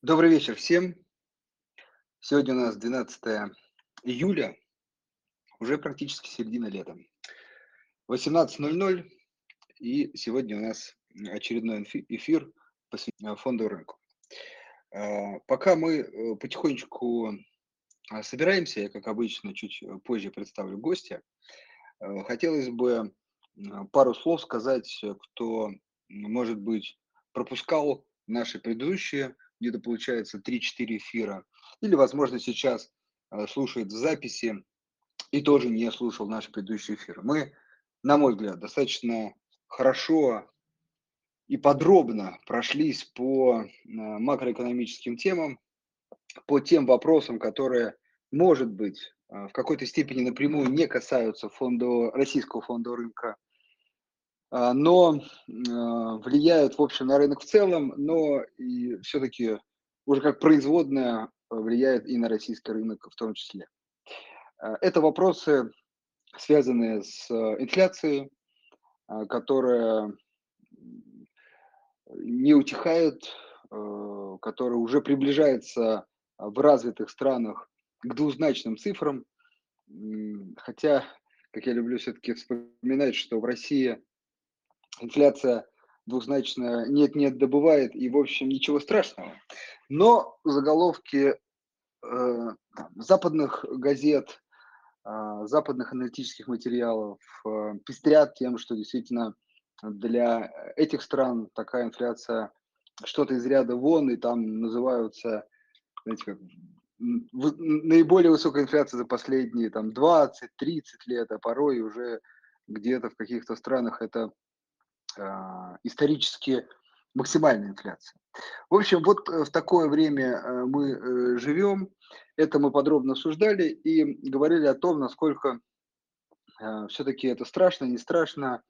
Добрый вечер всем. Сегодня у нас 12 июля, уже практически середина лета. 18.00, и сегодня у нас очередной эфир посвящен фондовому рынку. А, пока мы э, потихонечку а, собираемся, я, как обычно, чуть позже представлю гостя, э, хотелось бы пару слов сказать, кто, может быть, пропускал наши предыдущие где-то получается 3-4 эфира, или, возможно, сейчас э, слушает в записи и тоже не слушал наши предыдущие эфиры. Мы, на мой взгляд, достаточно хорошо и подробно прошлись по э, макроэкономическим темам, по тем вопросам, которые, может быть, э, в какой-то степени напрямую не касаются фонда, российского фондового рынка, но а, влияют, в общем, на рынок в целом, но и все-таки уже как производная влияет и на российский рынок в том числе. А, это вопросы, связанные с инфляцией, которая не утихает, которая уже приближается в развитых странах к двузначным цифрам. Хотя, как я люблю все-таки вспоминать, что в России инфляция двузначная нет-нет добывает, и, в общем, ничего страшного. Но заголовки э, западных газет, э, западных аналитических материалов э, пестрят тем, что действительно для этих стран такая инфляция что-то из ряда вон, и там называются, знаете, как наиболее высокая инфляция за последние там 20-30 лет, а порой уже где-то в каких-то странах это исторически максимальная инфляция. В общем, вот э, в такое время э, мы э, живем. Это мы подробно обсуждали и говорили о том, насколько все-таки это страшно, не страшно,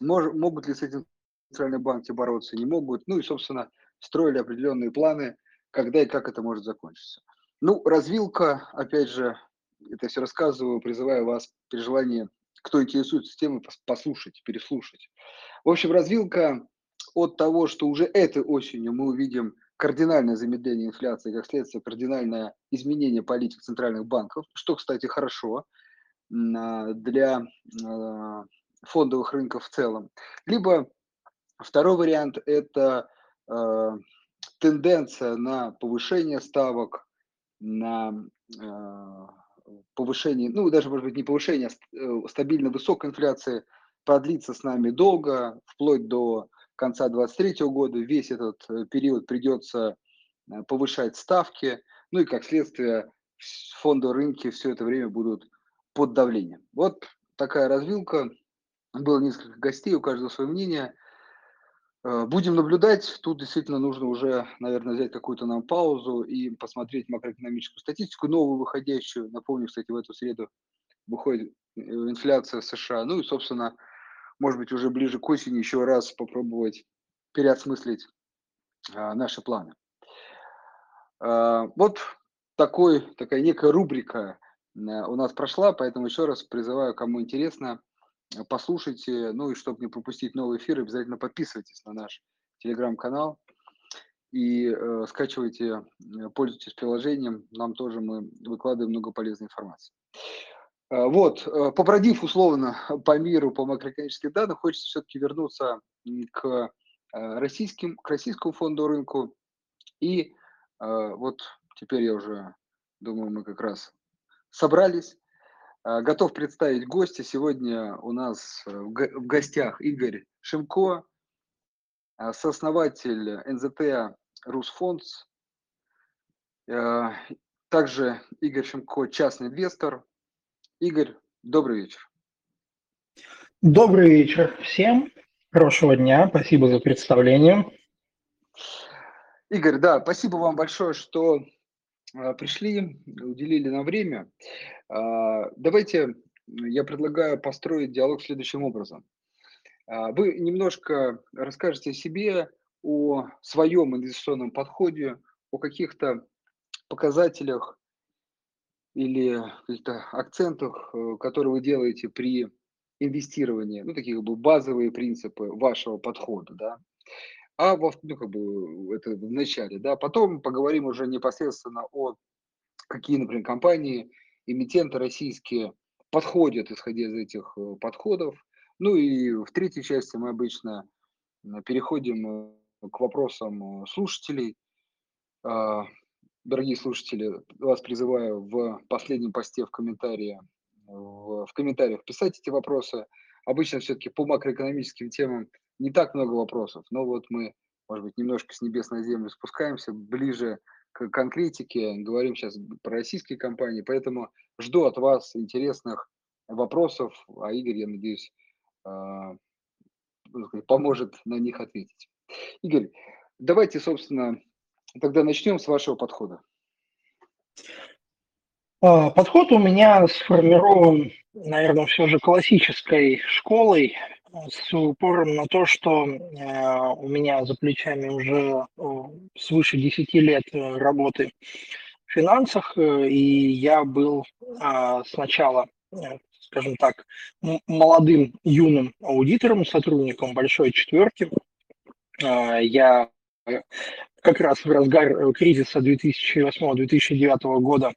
мож, могут ли с этим центральные банки бороться, не могут. Ну и, собственно, строили определенные планы, когда и как это может закончиться. Ну, развилка, опять же, это все рассказываю, призываю вас при желании, кто интересуется темой, послушать, переслушать. В общем, развилка от того, что уже этой осенью мы увидим кардинальное замедление инфляции, как следствие кардинальное изменение политик центральных банков, что, кстати, хорошо а, для а, фондовых рынков в целом. Либо второй вариант – это а, тенденция на повышение ставок, на повышение, ну даже, может быть, не повышение, а э, стабильно высокой инфляции – продлится с нами долго, вплоть до конца 2023 года. Весь этот э, период придется э, повышать ставки, ну и как следствие фонды рынки все это время будут под давлением. Вот такая развилка. Было несколько гостей, у каждого свое мнение. Э, будем наблюдать. Тут действительно нужно уже, наверное, взять какую-то нам паузу и посмотреть макроэкономическую статистику, новую выходящую. Напомню, кстати, в эту среду выходит инфляция в США. Ну и, собственно, может быть, уже ближе к осени еще раз попробовать переосмыслить а, наши планы. А, вот такой, такая некая рубрика а, у нас прошла, поэтому еще раз призываю, кому интересно, послушайте, ну и чтобы не пропустить новый эфир, обязательно подписывайтесь на наш телеграм-канал и э, скачивайте, пользуйтесь приложением, нам тоже мы выкладываем много полезной информации. Э, вот, э, побродив условно по миру, по макроэкономическим данным, хочется все-таки вернуться к э, российским, к российскому фонду рынку. И вот теперь я уже думаю, мы как раз собрались. Готов представить гостя. Сегодня у нас в гостях Игорь Шимко, сооснователь НЗТ Русфондс. Также Игорь Шимко, частный инвестор, Игорь, добрый вечер. Добрый вечер всем. Хорошего дня. Спасибо за представление. Игорь, да, спасибо вам большое, что а, пришли, уделили нам время. А, давайте я предлагаю построить диалог следующим образом. А, вы немножко расскажете о себе, о своем инвестиционном подходе, о каких-то показателях или каких-то акцентах, э, которые вы делаете при инвестировании, ну, такие как бы базовые принципы вашего подхода, да. А во, ну, как бы, это в начале, да. Потом поговорим уже непосредственно о какие, например, компании, эмитенты российские подходят, исходя из этих э, подходов. Ну и в третьей части мы обычно переходим к вопросам слушателей. А, дорогие слушатели, вас призываю в последнем посте в комментарии, в комментариях писать эти вопросы. Обычно все-таки по макроэкономическим темам не так много вопросов, но вот мы, может быть, немножко с небес на землю спускаемся, ближе к конкретике, говорим сейчас про российские компании, поэтому жду от вас интересных вопросов, а Игорь, я надеюсь, а, поможет на них ответить. Игорь, давайте, собственно, тогда начнем с вашего подхода. А, подход у меня сформирован, наверное, все же классической школой с упором на то, что э, у меня за плечами уже свыше 10 лет э, работы в финансах, э, и я был а, сначала, скажем так, молодым юным аудитором, сотрудником большой четверки. А, я как раз в разгар кризиса 2008-2009 года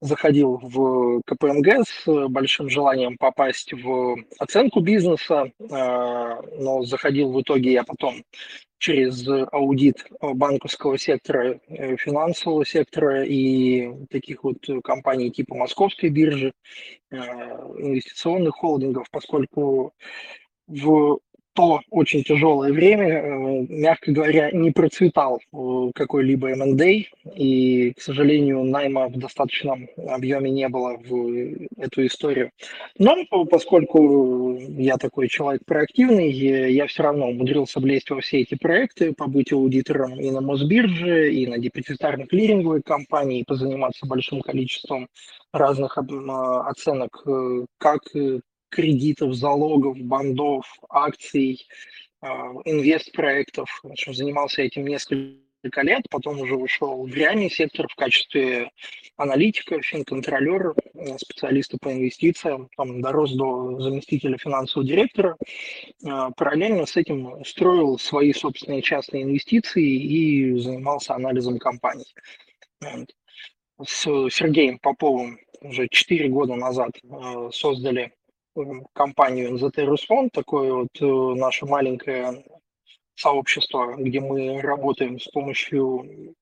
заходил в КПМГ с большим желанием попасть в оценку бизнеса, а, но заходил в итоге я потом через аудит банковского сектора, э, финансового сектора и таких вот компаний типа Московской биржи, инвестиционных холдингов, поскольку в то очень тяжелое время, э, мягко говоря, не процветал э, какой-либо M&A, и, к сожалению, найма в достаточном объеме не было в эту историю. Но поскольку я такой человек проактивный, я все равно умудрился влезть во все эти проекты, побыть аудитором и на Мосбирже, и на депозитарной клиринговой компании, и позаниматься большим количеством разных оценок э, как кредитов, залогов, бандов, акций, а, инвест-проектов. В общем, занимался этим несколько лет, потом уже ушел в реальный сектор в качестве аналитика, финконтролера, э, специалиста по инвестициям, там дорос до заместителя финансового директора. А, параллельно с этим строил свои собственные частные инвестиции и занимался анализом компаний. С Сергеем Поповым уже 4 года назад э, создали компанию NZT Rusfond, такое вот э, наше маленькое сообщество, где мы работаем с помощью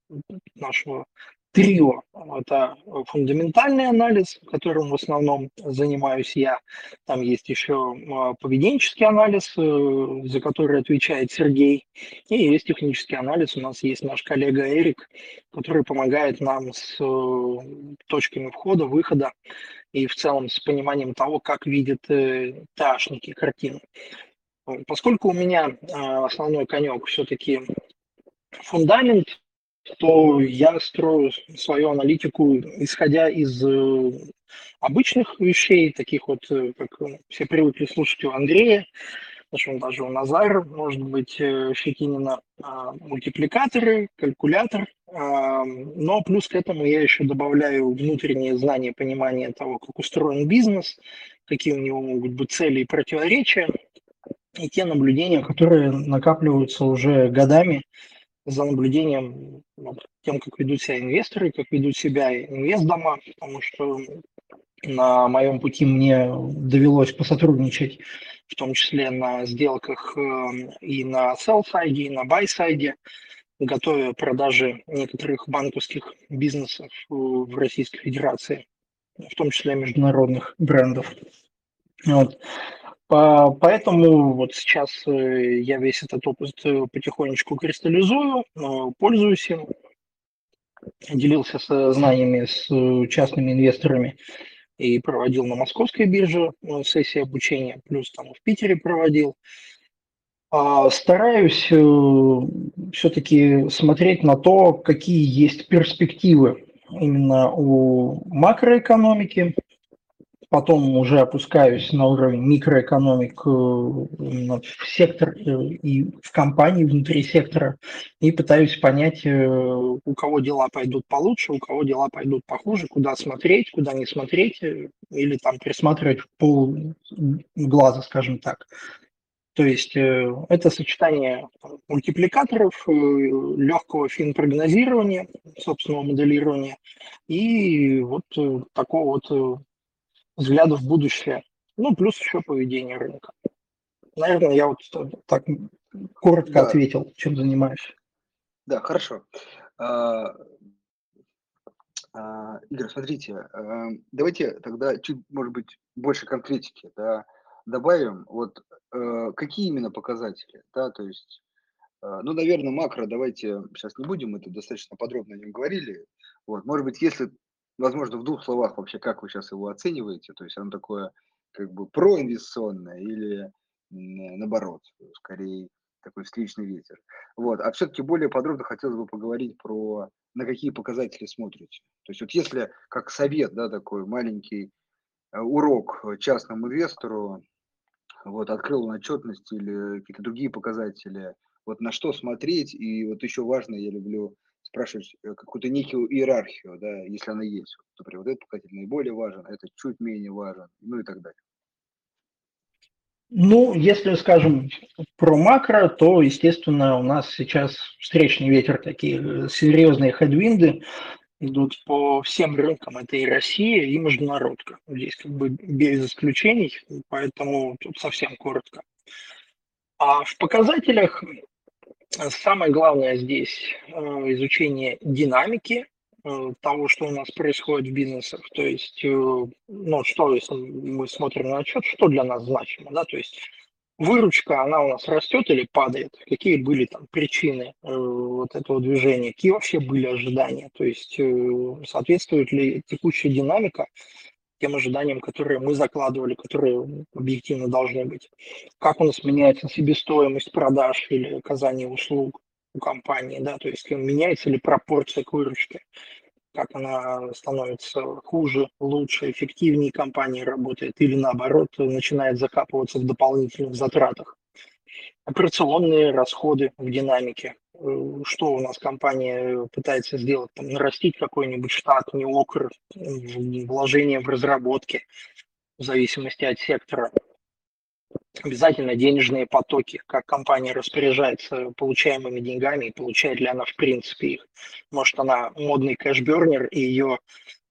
нашего трио. Это фундаментальный анализ, которым в основном занимаюсь я. Там есть еще а, поведенческий анализ, э, за который отвечает Сергей. И есть технический анализ. У нас есть наш коллега Эрик, который помогает нам с э, точками входа, выхода и в целом с пониманием того, как видят э, ташники картину. Поскольку у меня а, основной конек все-таки фундамент, то я строю свою аналитику, исходя из э, обычных вещей, таких вот, э, как все привыкли слушать у Андрея, причем даже у Назара, может быть, Фикинина, а, мультипликаторы, калькулятор, а, но плюс к этому я еще добавляю внутреннее знание, понимание того, как устроен бизнес, какие у него могут быть цели и противоречия, и те наблюдения, которые накапливаются уже годами за наблюдением вот, тем, как ведут себя инвесторы, как ведут себя инвестдома, потому что на моем пути мне довелось посотрудничать, в том числе на сделках э, и на sell-сайде, и на buy-сайде, готовя продажи некоторых банковских бизнесов в Российской Федерации, в том числе международных брендов. Вот. Поэтому вот сейчас э, я весь этот опыт э, потихонечку кристаллизую, пользуюсь им, делился со знаниями с частными инвесторами и проводил на московской бирже э, сессии обучения, плюс там в Питере проводил. А, стараюсь э, все-таки смотреть на то, какие есть перспективы именно у макроэкономики, потом уже опускаюсь на уровень микроэкономик э, в сектор э, и в компании внутри сектора и пытаюсь понять, э, у кого дела пойдут получше, у кого дела пойдут похуже, куда смотреть, куда не смотреть, или там присматривать в пол глаза, скажем так. То есть это сочетание мультипликаторов, легкого финпрогнозирования, собственного моделирования и вот такого вот взгляда в будущее. Ну, плюс еще поведение рынка. Наверное, я вот так коротко да. ответил, чем занимаюсь. Да, хорошо. А, а, Игорь, смотрите, а, давайте тогда чуть, может быть, больше конкретики, да, добавим. Вот э, какие именно показатели, да, то есть, э, ну, наверное, макро давайте сейчас не будем, это достаточно подробно о нем говорили. Вот, может быть, если, возможно, в двух словах вообще, как вы сейчас его оцениваете, то есть оно такое как бы проинвестиционное или наоборот, скорее такой встречный ветер. Вот. А все-таки более подробно хотелось бы поговорить про на какие показатели смотрите. То есть вот если как совет, да, такой маленький э, урок частному инвестору, вот, открыл он отчетность или какие-то другие показатели, вот на что смотреть, и вот еще важно, я люблю спрашивать э, какую-то некую иерархию, да, если она есть. Например, вот этот показатель наиболее важен, это чуть менее важен, ну и так далее. Ну, если скажем про макро, то, естественно, у нас сейчас встречный ветер, такие серьезные хедвинды идут по всем рынкам. Это и Россия, и международка. Здесь как бы без исключений, поэтому тут совсем коротко. А в показателях самое главное здесь э, изучение динамики Э, того, что у нас происходит в бизнесах. То есть, э, ну, что, если мы смотрим на отчет, что для нас значимо, да, то есть выручка, она у нас растет или падает, какие были там причины вот этого движения, какие вообще были ожидания, то есть соответствует ли текущая динамика тем ожиданиям, которые мы закладывали, которые объективно должны быть. Как у нас меняется себестоимость продаж или оказания услуг, у компании, да, то есть меняется ли пропорция к выручке, как она становится хуже, лучше, эффективнее компания работает или наоборот начинает закапываться в дополнительных затратах. Операционные расходы в динамике. Э, что у нас компания пытается сделать? Там, нарастить какой-нибудь штат, не окр, вложение в разработке в зависимости от сектора обязательно денежные потоки, как компания распоряжается получаемыми деньгами и получает ли она в принципе их. Может, она модный кэшбернер, и ее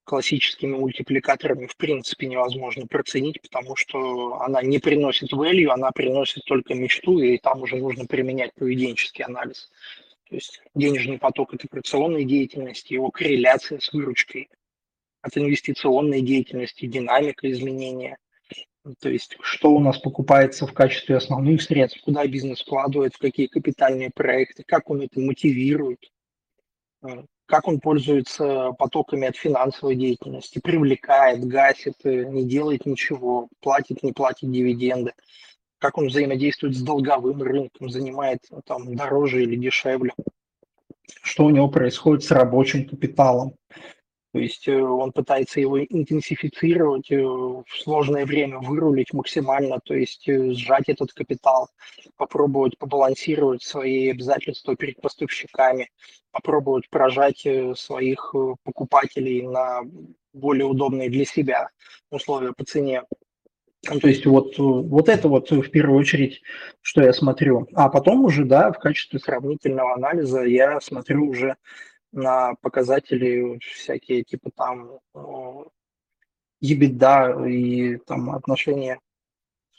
классическими мультипликаторами в принципе невозможно проценить, потому что она не приносит value, она приносит только мечту, и там уже нужно применять поведенческий анализ. То есть денежный поток от операционной деятельности, его корреляция с выручкой, от инвестиционной деятельности, динамика изменения – то есть, что у нас покупается в качестве основных средств, куда бизнес вкладывает, в какие капитальные проекты, как он это мотивирует, как он пользуется потоками от финансовой деятельности, привлекает, гасит, э, не делает ничего, платит, не платит дивиденды, как он взаимодействует с долговым рынком, занимает э, там дороже или дешевле, что у него происходит с рабочим капиталом, то есть э, он пытается его интенсифицировать, э, в сложное время вырулить максимально, то есть э, сжать этот капитал, попробовать побалансировать свои обязательства перед поставщиками, попробовать прожать своих покупателей на более удобные для себя условия по цене. Ну, то есть вот, вот это вот в первую очередь, что я смотрю. А потом уже, да, в качестве сравнительного анализа я смотрю уже на показатели всякие, типа там EBITDA и там отношения,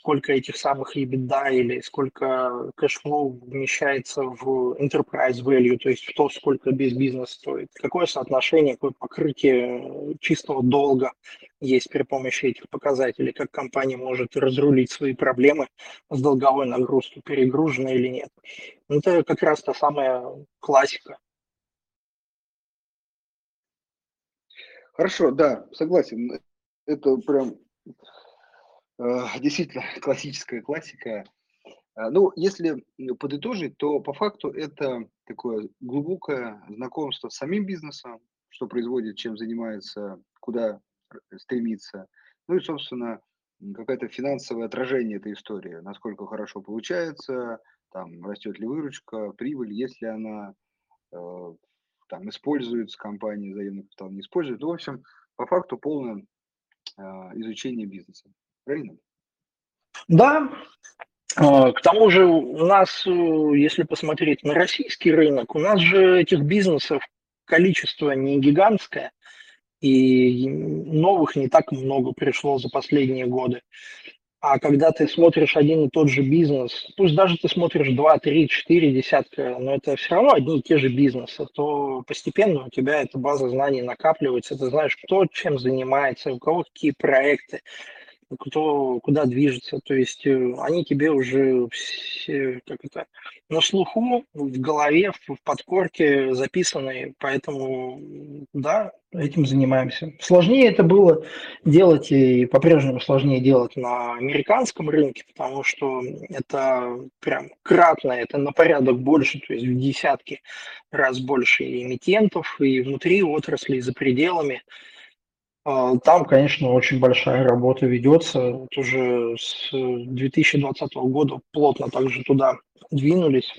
сколько этих самых EBITDA или сколько cash flow вмещается в enterprise value, то есть в то, сколько весь бизнес стоит. Какое соотношение, какое покрытие чистого долга есть при помощи этих показателей, как компания может разрулить свои проблемы с долговой нагрузкой, перегружена или нет. Это как раз та самая классика Хорошо, да, согласен. Это прям э, действительно классическая классика. Э, ну, если подытожить, то по факту это такое глубокое знакомство с самим бизнесом, что производит, чем занимается, куда стремится. Ну и, собственно, какое-то финансовое отражение этой истории, насколько хорошо получается, там растет ли выручка, прибыль, есть ли она, э, там используется компания, заемный капитал не использует. Ну, в общем, по факту полное э, изучение бизнеса. Правильно? Да, А, к тому же у нас, э, если посмотреть на российский рынок, у нас же этих бизнесов количество не гигантское, и новых не так много пришло за последние годы. А когда ты смотришь один и тот же бизнес, пусть даже ты смотришь 2, 3, 4 десятка, но это все равно одни и те же бизнесы, то постепенно у тебя эта база знаний накапливается, ты знаешь, кто чем занимается, у кого какие проекты, кто куда движется. То есть э, они тебе уже все, как это, на слуху, в голове, в подкорке записаны, поэтому да, этим занимаемся. Сложнее это было делать и по-прежнему сложнее делать на американском рынке, потому что это прям кратно, это на порядок больше, то есть в десятки раз больше эмитентов и внутри отрасли, и за пределами. А, там, конечно, очень большая работа ведется. Вот уже с 2020 года плотно также туда двинулись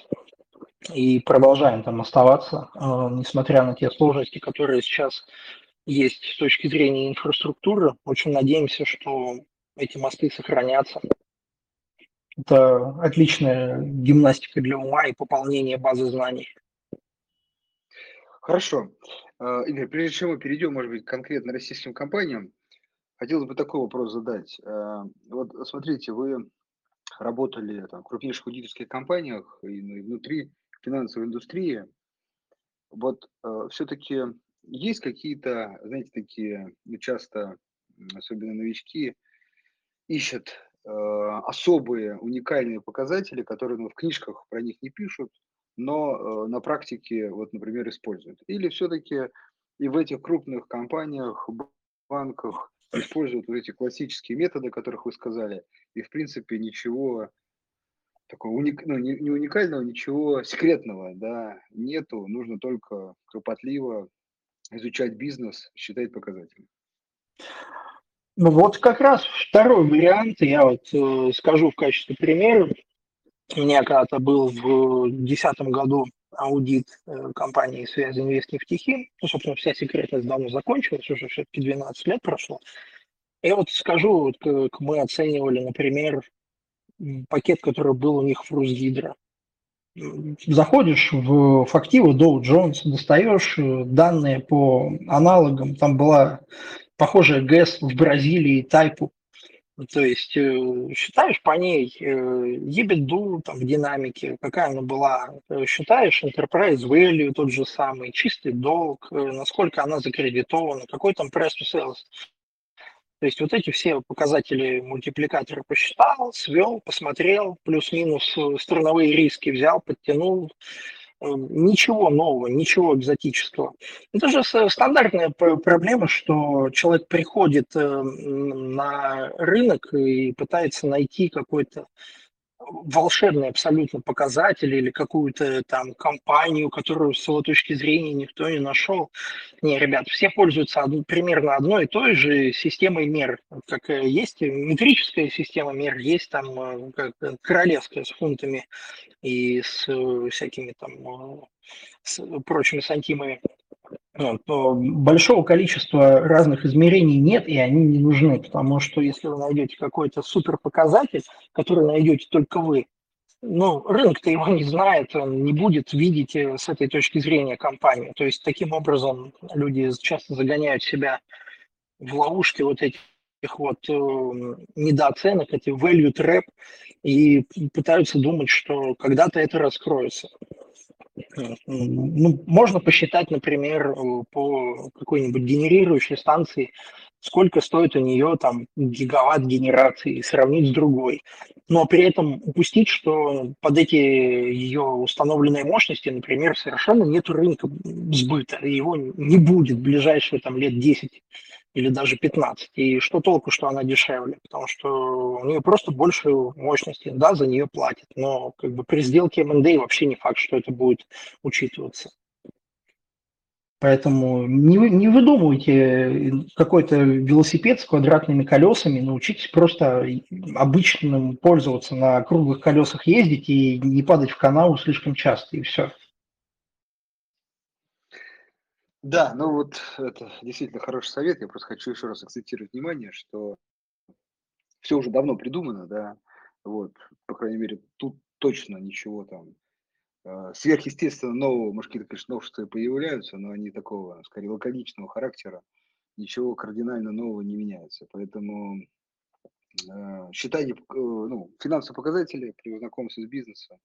и продолжаем там оставаться, а, несмотря на те сложности, которые сейчас есть с точки зрения инфраструктуры. Очень надеемся, что эти мосты сохранятся. Это отличная гимнастика для ума и пополнение базы знаний. Хорошо. А, Игорь, прежде чем мы перейдем, может быть, конкретно российским компаниям, хотелось бы такой вопрос задать. А, вот смотрите, вы работали там, в крупнейших аудиторских компаниях и внутри финансовой индустрии. Вот а, все-таки есть какие-то, знаете, такие, ну, часто, особенно новички, ищут особые уникальные показатели, которые ну, в книжках про них не пишут, но э, на практике, вот, например, используют? Или все-таки и в этих крупных компаниях, банках используют вот эти классические методы, о которых вы сказали, и, в принципе, ничего такого уник, ну, не, не уникального, ничего секретного, да, нету, нужно только кропотливо изучать бизнес, считать показатели. Ну вот как раз второй вариант, я вот э, скажу в качестве примера, у меня когда-то был в 2010 году аудит э, компании «Связи Инвест Нефтехим». Ну, собственно, вся секретность давно закончилась, уже все-таки 12 лет прошло. И вот скажу, вот как мы оценивали, например, пакет, который был у них в Русгидро. Заходишь в фактиву Dow Jones, достаешь э, данные по аналогам. Там была похожая ГЭС в Бразилии, Тайпу. То есть э, считаешь по ней э, ебеду там, в динамике, какая она была, э, считаешь enterprise value тот же самый, чистый долг, насколько она закредитована, какой там price to sales. То есть вот эти все показатели мультипликатора посчитал, свел, посмотрел, плюс-минус страновые риски взял, подтянул, ничего нового, ничего экзотического. Это же стандартная проблема, что человек приходит э, на рынок и пытается найти какой-то волшебный абсолютно показатель или какую-то там компанию, которую с его точки зрения никто не нашел. Не, ребят, все пользуются од- примерно одной и той же системой мер. Как э, есть метрическая система мер, есть там э, как королевская с фунтами и с э, всякими там э, с прочими сантимами. Большого количества разных измерений нет, и они не нужны, потому что если вы найдете какой-то супер показатель, который найдете только вы, ну, рынок-то его не знает, он не будет видеть э, с этой точки зрения компанию. То есть таким образом люди часто загоняют себя в ловушки вот этих вот э, недооценок, эти value trap, и пытаются думать, что когда-то это раскроется. Ну, можно посчитать, например, по какой-нибудь генерирующей станции, сколько стоит у нее там гигаватт генерации, сравнить с другой. Но при этом упустить, что под эти ее установленные мощности, например, совершенно нет рынка сбыта, его не будет в ближайшие там лет 10 или даже 15. И что толку, что она дешевле? Потому что у нее просто больше мощности, да, за нее платят. Но как бы при сделке M&A вообще не факт, что это будет учитываться. Поэтому не, не выдумывайте какой-то велосипед с квадратными колесами, научитесь просто обычным пользоваться, на круглых колесах ездить и не падать в канаву слишком часто, и все. Да, ну вот это действительно хороший совет. Я просто хочу еще раз акцентировать внимание, что все уже давно придумано, да. Вот, по крайней мере, тут точно ничего там э, сверхъестественно нового, может, какие-то, конечно, новшества появляются, но они такого, скорее, лаконичного характера, ничего кардинально нового не меняется. Поэтому э, считайте, э, ну, финансовые показатели при знакомстве с бизнесом.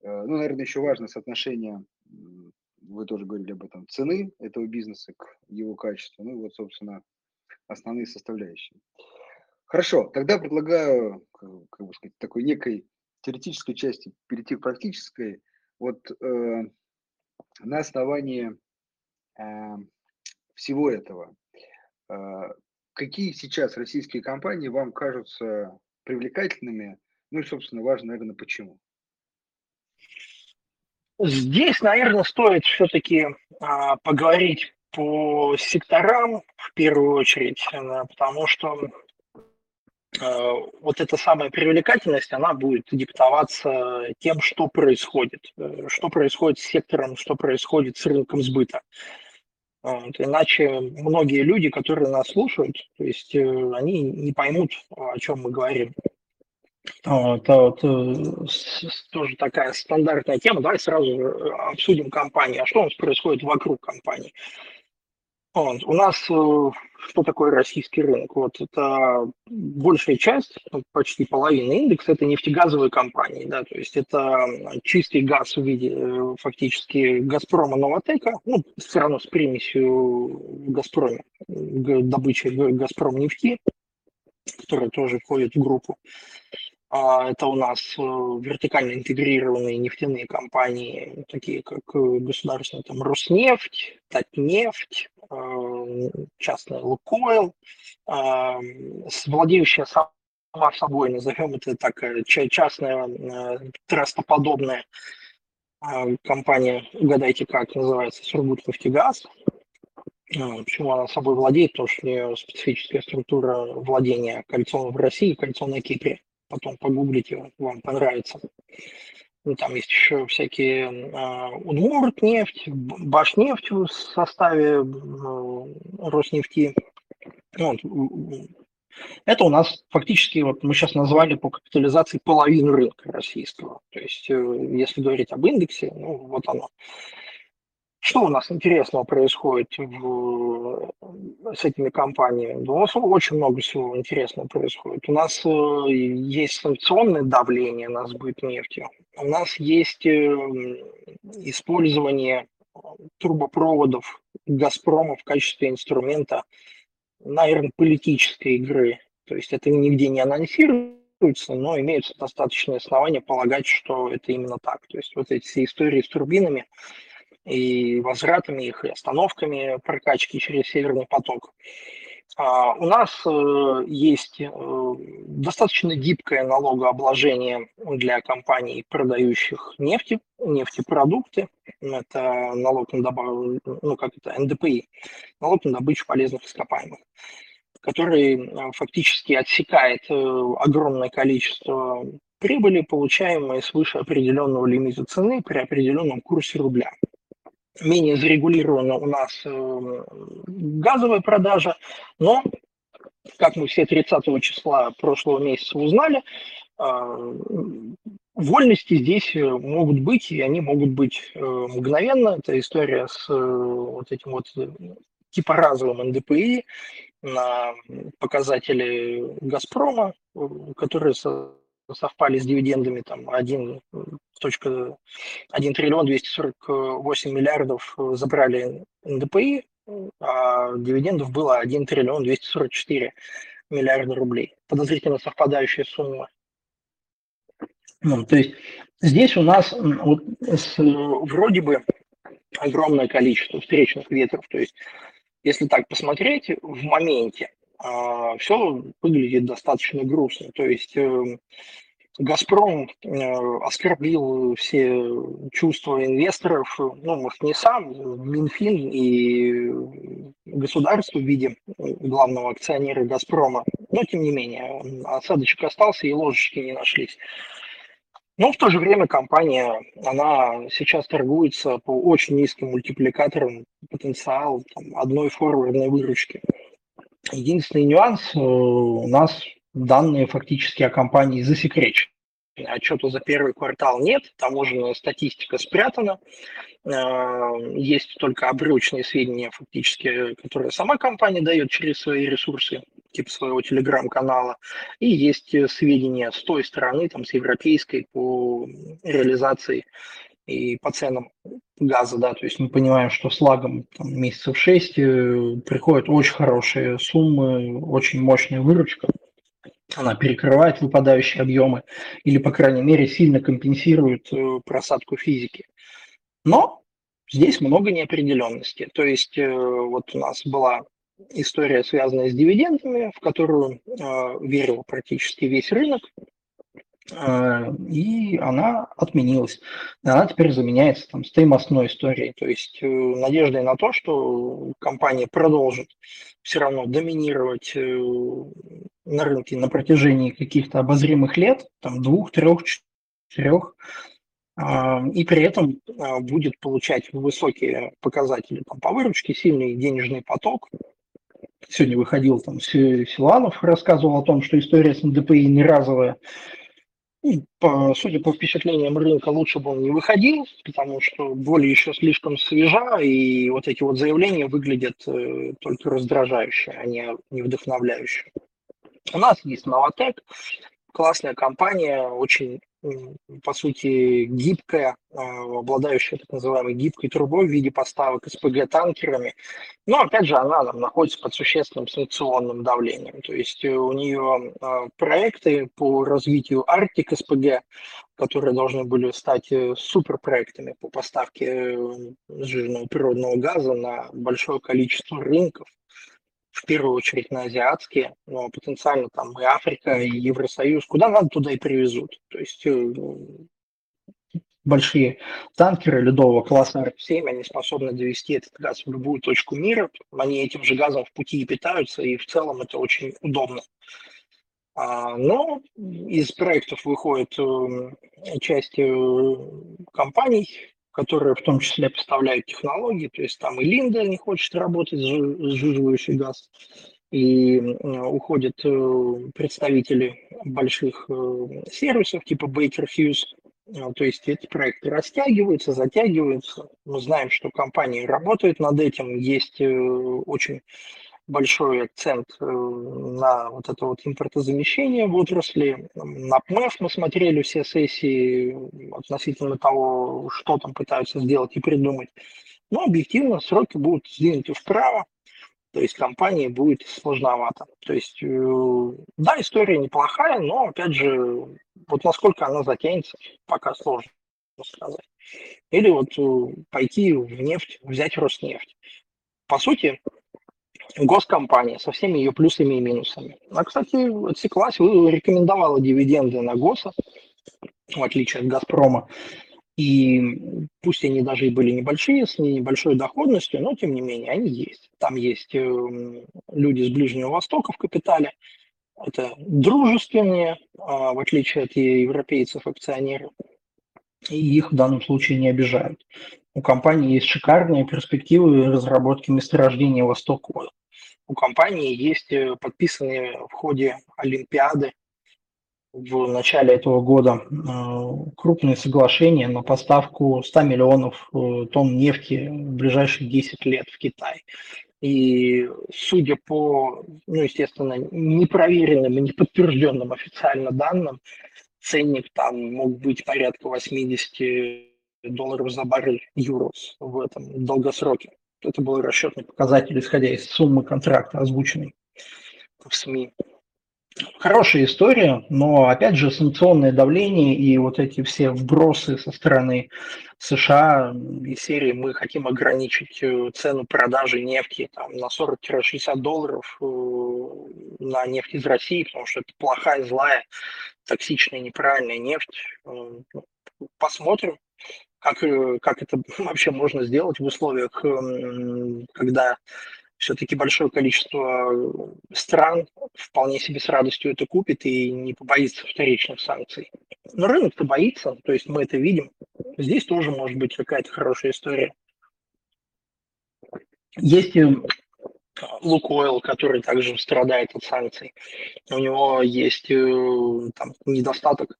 Э, ну, наверное, еще важно соотношение, вы тоже говорили об этом, цены этого бизнеса к его качеству. Ну, вот, собственно, основные составляющие. Хорошо, тогда предлагаю, как бы сказать, такой некой теоретической части перейти к практической. Вот э, на основании э, всего этого, э, какие сейчас российские компании вам кажутся привлекательными? Ну и, собственно, важно, наверное, почему. Здесь, наверное, стоит все-таки а, поговорить по секторам в первую очередь, потому что Э, вот эта самая привлекательность, она будет диктоваться тем, что происходит, э, что происходит с сектором, что происходит с рынком сбыта. Вот. Иначе многие люди, которые нас слушают, то есть э, они не поймут, о чем мы говорим. Это вот, тоже такая стандартная тема. Давай сразу обсудим компанию. А что у нас происходит вокруг компании? Вот. У нас э, что такое российский рынок? Вот это большая часть, ну, почти половина индекса, это нефтегазовые компании, да, то есть это чистый газ в виде э, фактически Газпрома Новотека, ну, все равно с примесью в Газпроме, добычи Газпром нефти, которая тоже входит в группу. А, это у нас э, вертикально интегрированные нефтяные компании, такие как государственная там Роснефть, Татнефть, Э, частная Лукойл, э, владеющая сама собой, назовем это так, э, частная трастоподобная компания, угадайте как называется, Сургутнефтегаз. Почему она собой владеет? Потому что у нее специфическая структура владения кольцом в России и кольцом на Кипре. Потом погуглите, вам понравится. Ну, там есть еще всякие э, Удмурт нефть, Башнефть в составе э, Роснефти. Вот. Это у нас фактически, вот мы сейчас назвали по капитализации половину рынка российского. То есть, э, если говорить об индексе, ну, вот оно. Что у нас интересного происходит в, с этими компаниями? у нас очень много всего интересного происходит. У нас э, есть санкционное давление на сбыт нефти. У нас есть э, использование трубопроводов «Газпрома» в качестве инструмента, наверное, политической игры. То есть это нигде не анонсируется, но имеются достаточные основания полагать, что это именно так. То есть вот эти все истории с турбинами – и возвратами их, и остановками прокачки через Северный поток. А у нас э, есть э, достаточно гибкое налогообложение для компаний, продающих нефти, нефтепродукты. Это налог на добавку, ну как это, НДПИ, налог на добычу полезных ископаемых, который э, фактически отсекает огромное количество прибыли, получаемой свыше определенного лимита цены при определенном курсе рубля менее зарегулирована у нас э, газовая продажа, но, как мы все 30 числа прошлого месяца узнали, э, вольности здесь э, могут быть, и они могут быть мгновенно. Это история с вот этим вот типа разовым НДПИ на показатели «Газпрома», которые совпали с дивидендами там 1, 1 триллион 248 миллиардов э, забрали НДПИ, а дивидендов было 1 триллион 244 миллиарда рублей. Подозрительно совпадающая сумма. Ну, то есть здесь у нас вот, с, вроде бы огромное количество встречных ветров. То есть если так посмотреть, в моменте все выглядит достаточно грустно. То есть эм, Газпром э, оскорбил все чувства инвесторов, ну, может, не сам, Минфин и государство в виде главного акционера Газпрома, но, тем не менее, осадочек остался и ложечки не нашлись. Но в то же время компания, она сейчас торгуется по очень низким мультипликаторам, потенциал там, одной форвардной выручки. Единственный нюанс, э, у нас данные фактически о компании засекречены. Отчета за первый квартал нет, таможенная статистика спрятана, есть только обрывочные сведения фактически, которые сама компания дает через свои ресурсы, типа своего телеграм-канала, и есть сведения с той стороны, там, с европейской, по реализации и по ценам газа, да, то есть мы понимаем, что с лагом там, месяцев 6 э, приходят очень хорошие суммы, очень мощная выручка, она перекрывает выпадающие объемы или, по крайней мере, сильно компенсирует э, просадку физики. Но здесь много неопределенности. То есть э, вот у нас была история, связанная с дивидендами, в которую верил практически весь рынок, и она отменилась. Она теперь заменяется там стоимостной историей, то есть э, надеждой на то, что компания продолжит все равно доминировать э, на рынке на протяжении каких-то обозримых лет, там двух, трех, четырех, и при этом будет получать высокие показатели там, по выручке, сильный денежный поток. Сегодня выходил там Силанов, рассказывал о том, что история с НДПИ не разовая, по, судя по впечатлениям рынка, лучше бы он не выходил, потому что боль еще слишком свежа, и вот эти вот заявления выглядят э, только раздражающе, а не, не вдохновляюще. У нас есть Новотек, классная компания, очень по сути, гибкая, а, обладающая так называемой гибкой трубой в виде поставок СПГ танкерами. Но, опять же, она там, находится под существенным санкционным давлением. То есть э, у нее а, проекты по развитию Арктик СПГ, которые должны были стать э, суперпроектами по поставке э, жирного природного газа на большое количество рынков, в первую очередь на азиатские, но потенциально там и Африка, и Евросоюз, куда надо, туда и привезут. То есть э, большие танкеры ледового класса РФ-7, они способны довести этот газ в любую точку мира, они этим же газом в пути и питаются, и в целом это очень удобно. А, но из проектов выходит э, часть э, компаний, которые в том числе поставляют технологии, то есть там и Линда не хочет работать сжиживающий газ, и уходят э, представители больших э, сервисов типа Baker Hughes, э, то есть эти проекты растягиваются, затягиваются. Мы знаем, что компании работают над этим, есть очень большой акцент э, на вот это вот импортозамещение в отрасли. На ПМЭФ мы смотрели все сессии относительно того, что там пытаются сделать и придумать. Но объективно сроки будут сдвинуты вправо, то есть компании будет сложновато. То есть, э, да, история неплохая, но, опять же, вот насколько она затянется, пока сложно сказать. Или вот э, пойти в нефть, взять Роснефть. По сути, госкомпания со всеми ее плюсами и минусами. А, кстати, отсеклась, рекомендовала дивиденды на ГОСа, в отличие от «Газпрома». И пусть они даже и были небольшие, с небольшой доходностью, но тем не менее они есть. Там есть эм, люди с Ближнего Востока в капитале. Это дружественные, а, в отличие от европейцев, акционеры. И их в данном случае не обижают. У компании есть шикарные перспективы разработки месторождения Восток-Ойл у компании есть э, подписанные в ходе Олимпиады в начале этого года э, крупные соглашения на поставку 100 миллионов э, тонн нефти в ближайшие 10 лет в Китай. И судя по, ну, естественно, непроверенным и неподтвержденным официально данным, ценник там мог быть порядка 80 долларов за баррель юрос в этом долгосроке. Это был расчетный показатель, исходя из суммы контракта, озвученной в СМИ. Хорошая история, но опять же санкционное давление и вот эти все вбросы со стороны США из серии мы хотим ограничить э, цену продажи нефти там, на 40-60 долларов э, на нефть из России, потому что это плохая, злая, токсичная, неправильная нефть. Э, ну, посмотрим как, как это вообще можно сделать в условиях, эм, когда все-таки большое количество стран вполне себе с радостью это купит и не побоится вторичных санкций. Но рынок-то боится, то есть мы это видим. Здесь тоже может быть какая-то хорошая история. Есть Лукойл, который также страдает от санкций. У него есть э, там, недостаток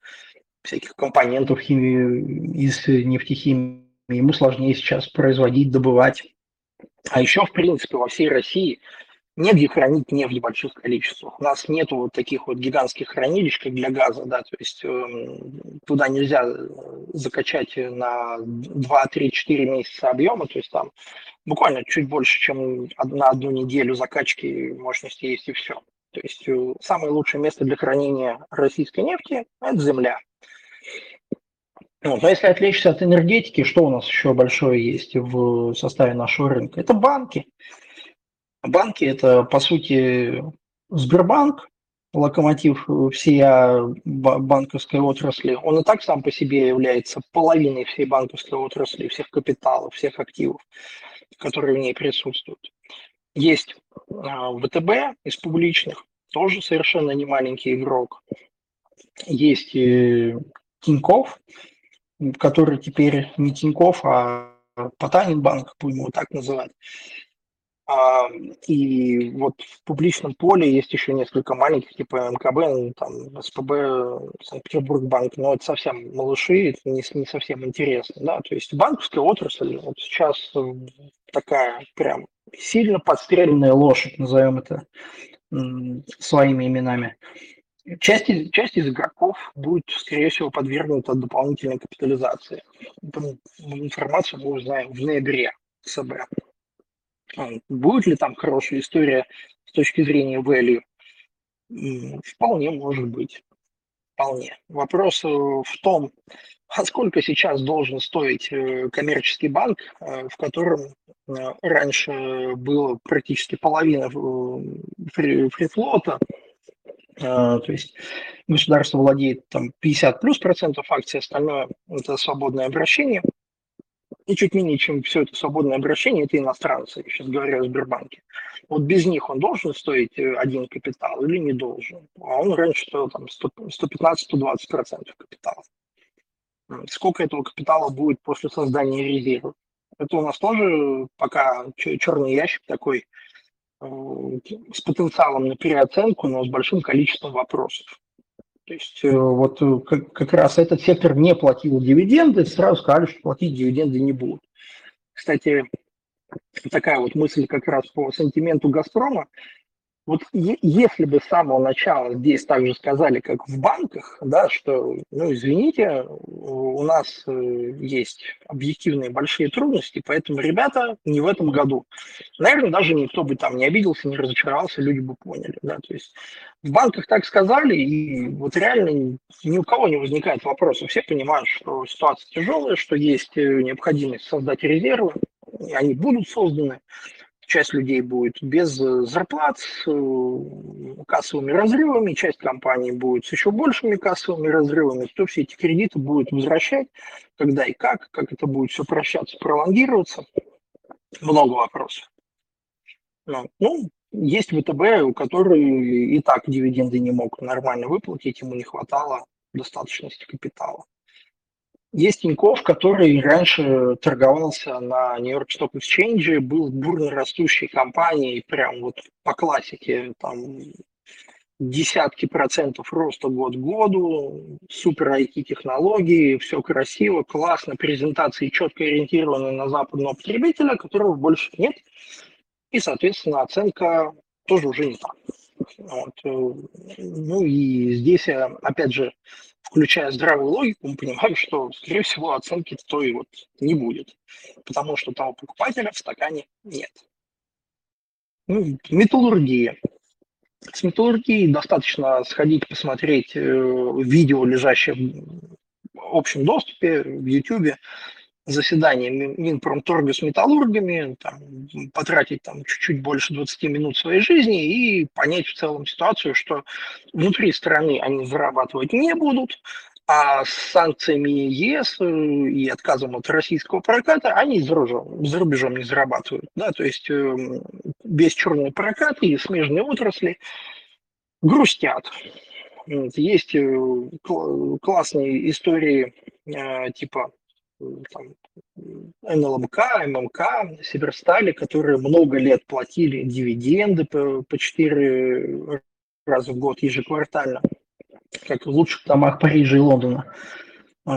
всяких компонентов химии, из нефтехимии. Ему сложнее сейчас производить, добывать. А еще, в принципе, во всей России негде хранить нефть в больших количествах. У нас нет вот таких вот гигантских хранилищ, как для газа, да, то есть э, туда нельзя закачать на 2, 3, 4 месяца объема, то есть там буквально чуть больше, чем на одну неделю закачки мощности есть и все. То есть э, самое лучшее место для хранения российской нефти – это земля. Вот. Но если отвлечься от энергетики, что у нас еще большое есть в составе нашего рынка? Это банки. Банки – это, по сути, Сбербанк, локомотив всей банковской отрасли. Он и так сам по себе является половиной всей банковской отрасли, всех капиталов, всех активов, которые в ней присутствуют. Есть а, ВТБ из публичных, тоже совершенно не маленький игрок. Есть э, Тиньков, который теперь не Тиньков, а Потанин банк, будем его так называть. И вот в публичном поле есть еще несколько маленьких, типа МКБ, ну, там, СПБ, Санкт-Петербург банк, но это совсем малыши, это не, не совсем интересно, да, то есть банковская отрасль вот сейчас такая прям сильно подстреленная лошадь, назовем это своими именами. Часть, часть из игроков будет, скорее всего, подвергнута дополнительной капитализации. Информацию мы узнаем в ноябре ЦБ. А, будет ли там хорошая история с точки зрения value? Вполне может быть. Вполне. Вопрос э, в том, а сколько сейчас должен стоить э, коммерческий банк, э, в котором раньше было практически половина фрифлота, то есть государство владеет там 50 плюс процентов акций, остальное это свободное обращение – и чуть менее, чем все это свободное обращение, это иностранцы, я сейчас говорю о Сбербанке. Вот без них он должен стоить э, один капитал или не должен? А он раньше стоил там 115-120% капитала. Сколько этого капитала будет после создания резерва? Это у нас тоже пока черный ящик такой э, с потенциалом на переоценку, но с большим количеством вопросов. То есть э, вот э, как, как раз этот сектор не платил дивиденды, сразу сказали, что платить дивиденды не будут. Кстати, такая вот мысль как раз по сантименту «Газпрома». Вот если бы с самого начала здесь также сказали, как в банках, да, что, ну, извините, у нас э, есть объективные большие трудности, поэтому, ребята, не в этом году. Наверное, даже никто бы там не обиделся, не разочаровался, люди бы поняли, да, то есть в банках так сказали, и вот реально ни у кого не возникает вопроса, все понимают, что ситуация тяжелая, что есть э, необходимость создать резервы, и они будут созданы, часть людей будет без э, зарплат, с э, кассовыми разрывами, часть компаний будет с еще большими кассовыми разрывами. Кто все эти кредиты будет возвращать, когда и как, как это будет все прощаться, пролонгироваться. Много вопросов. Ну, ну есть ВТБ, который и так дивиденды не мог нормально выплатить, ему не хватало достаточности капитала. Есть Тинькофф, который раньше торговался на Нью-Йорк Stock Exchange, был бурно растущей компанией, прям вот по классике, там десятки процентов роста год к году, супер IT-технологии, все красиво, классно, презентации четко ориентированы на западного потребителя, которого больше нет, и, соответственно, оценка тоже уже не так. Вот. Э, ну и здесь, опять же, включая здравую логику, мы понимаем, что, скорее всего, оценки той вот не будет, потому что того покупателя в стакане нет. Ну, металлургия. С металлургией достаточно сходить посмотреть э, видео, лежащее в общем доступе в YouTube, заседание Минпромторга с металлургами, там, потратить там чуть-чуть больше 20 минут своей жизни и понять в целом ситуацию, что внутри страны они зарабатывать не будут, а с санкциями ЕС э, и отказом от российского проката они за рубежом, за рубежом не зарабатывают. Да? То есть эм, без черного проката и смежные отрасли грустят. Есть э, классные истории э, типа там, НЛМК, ММК, Северстали, которые много лет платили дивиденды по, по 4 раза в год ежеквартально, как в лучших домах Парижа и Лондона. Э,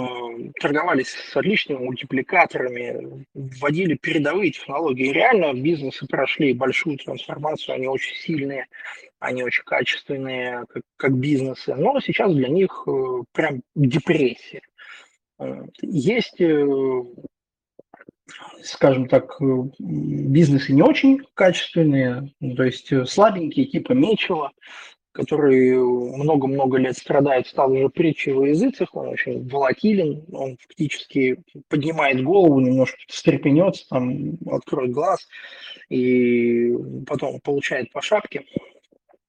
торговались с отличными мультипликаторами, вводили передовые технологии. Реально бизнесы прошли большую трансформацию, они очень сильные, они очень качественные, как, как бизнесы. Но сейчас для них э, прям депрессия. Э, есть, скажем так, бизнесы не очень качественные, то есть слабенькие, типа Мечева, который много-много лет страдает, стал уже притчей во языцах, он очень волатилен, он фактически поднимает голову, немножко встрепенется, там, откроет глаз, и потом получает по шапке.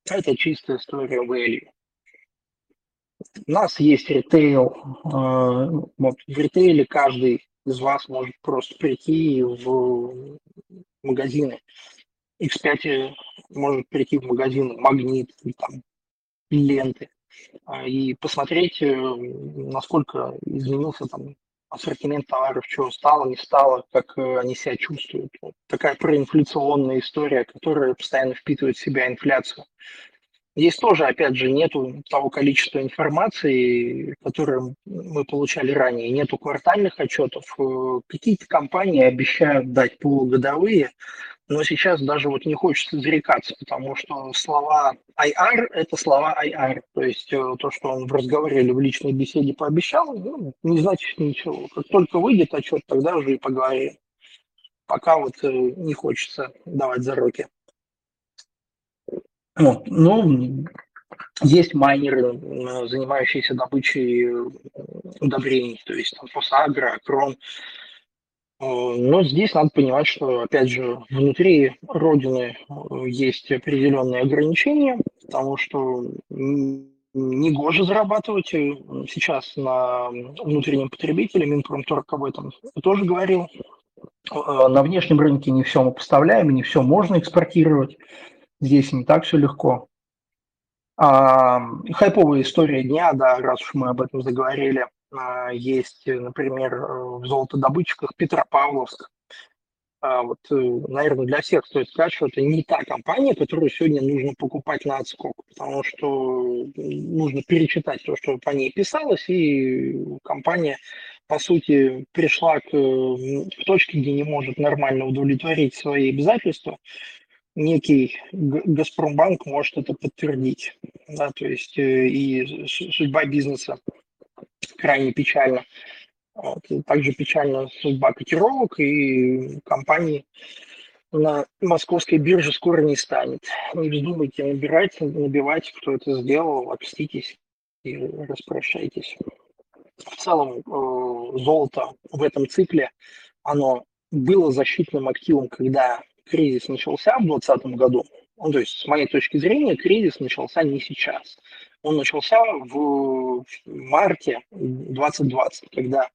Это чистая история value. У нас есть ритейл. А, вот в ритейле каждый из вас может просто прийти в магазины X5 может прийти в магазин «Магнит», там, ленты, а, и посмотреть, э, насколько изменился там ассортимент товаров, что стало, не стало, как э, они себя чувствуют. Вот такая проинфляционная история, которая постоянно впитывает в себя инфляцию. Здесь тоже, опять же, нету того количества информации, которое мы получали ранее. Нету квартальных отчетов. Э, какие-то компании обещают дать полугодовые, но сейчас даже вот не хочется зарекаться, потому что слова IR – это слова IR. То есть э, то, что он в разговоре или в личной беседе пообещал, ну, не значит ничего. Как только выйдет отчет, тогда уже и поговорим. Пока вот э, не хочется давать зароки. Вот. Ну, есть майнеры, занимающиеся добычей э, удобрений, то есть там фосагро, крон. Э, но здесь надо понимать, что, опять же, внутри Родины э, есть определенные ограничения, потому что не гоже зарабатывать э, сейчас на внутреннем потребителе. Минпромторг об этом тоже говорил. На внешнем рынке не все мы поставляем, не все можно экспортировать. Здесь не так все легко. А, хайповая история дня, да, раз уж мы об этом заговорили – а, есть, э, например, э, в золотодобытчиках Петропавловск. А, вот, э, наверное, для всех стоит сказать, что это не та компания, которую сегодня нужно покупать на отскок, потому что нужно перечитать то, что по ней писалось, и компания, по сути, пришла к, к точке, где не может нормально удовлетворить свои обязательства. Некий Газпромбанк может это подтвердить. Да, то есть и судьба бизнеса крайне печально. Вот. Также печальна судьба котировок и компании на московской бирже скоро не станет. Не вздумайте набирать, набивать, кто это сделал, окститесь и распрощайтесь. В целом э, золото в этом цикле, оно было защитным активом, когда кризис начался в 2020 году. Ну, то есть, с моей точки зрения, кризис начался не сейчас он начался в марте 2020, когда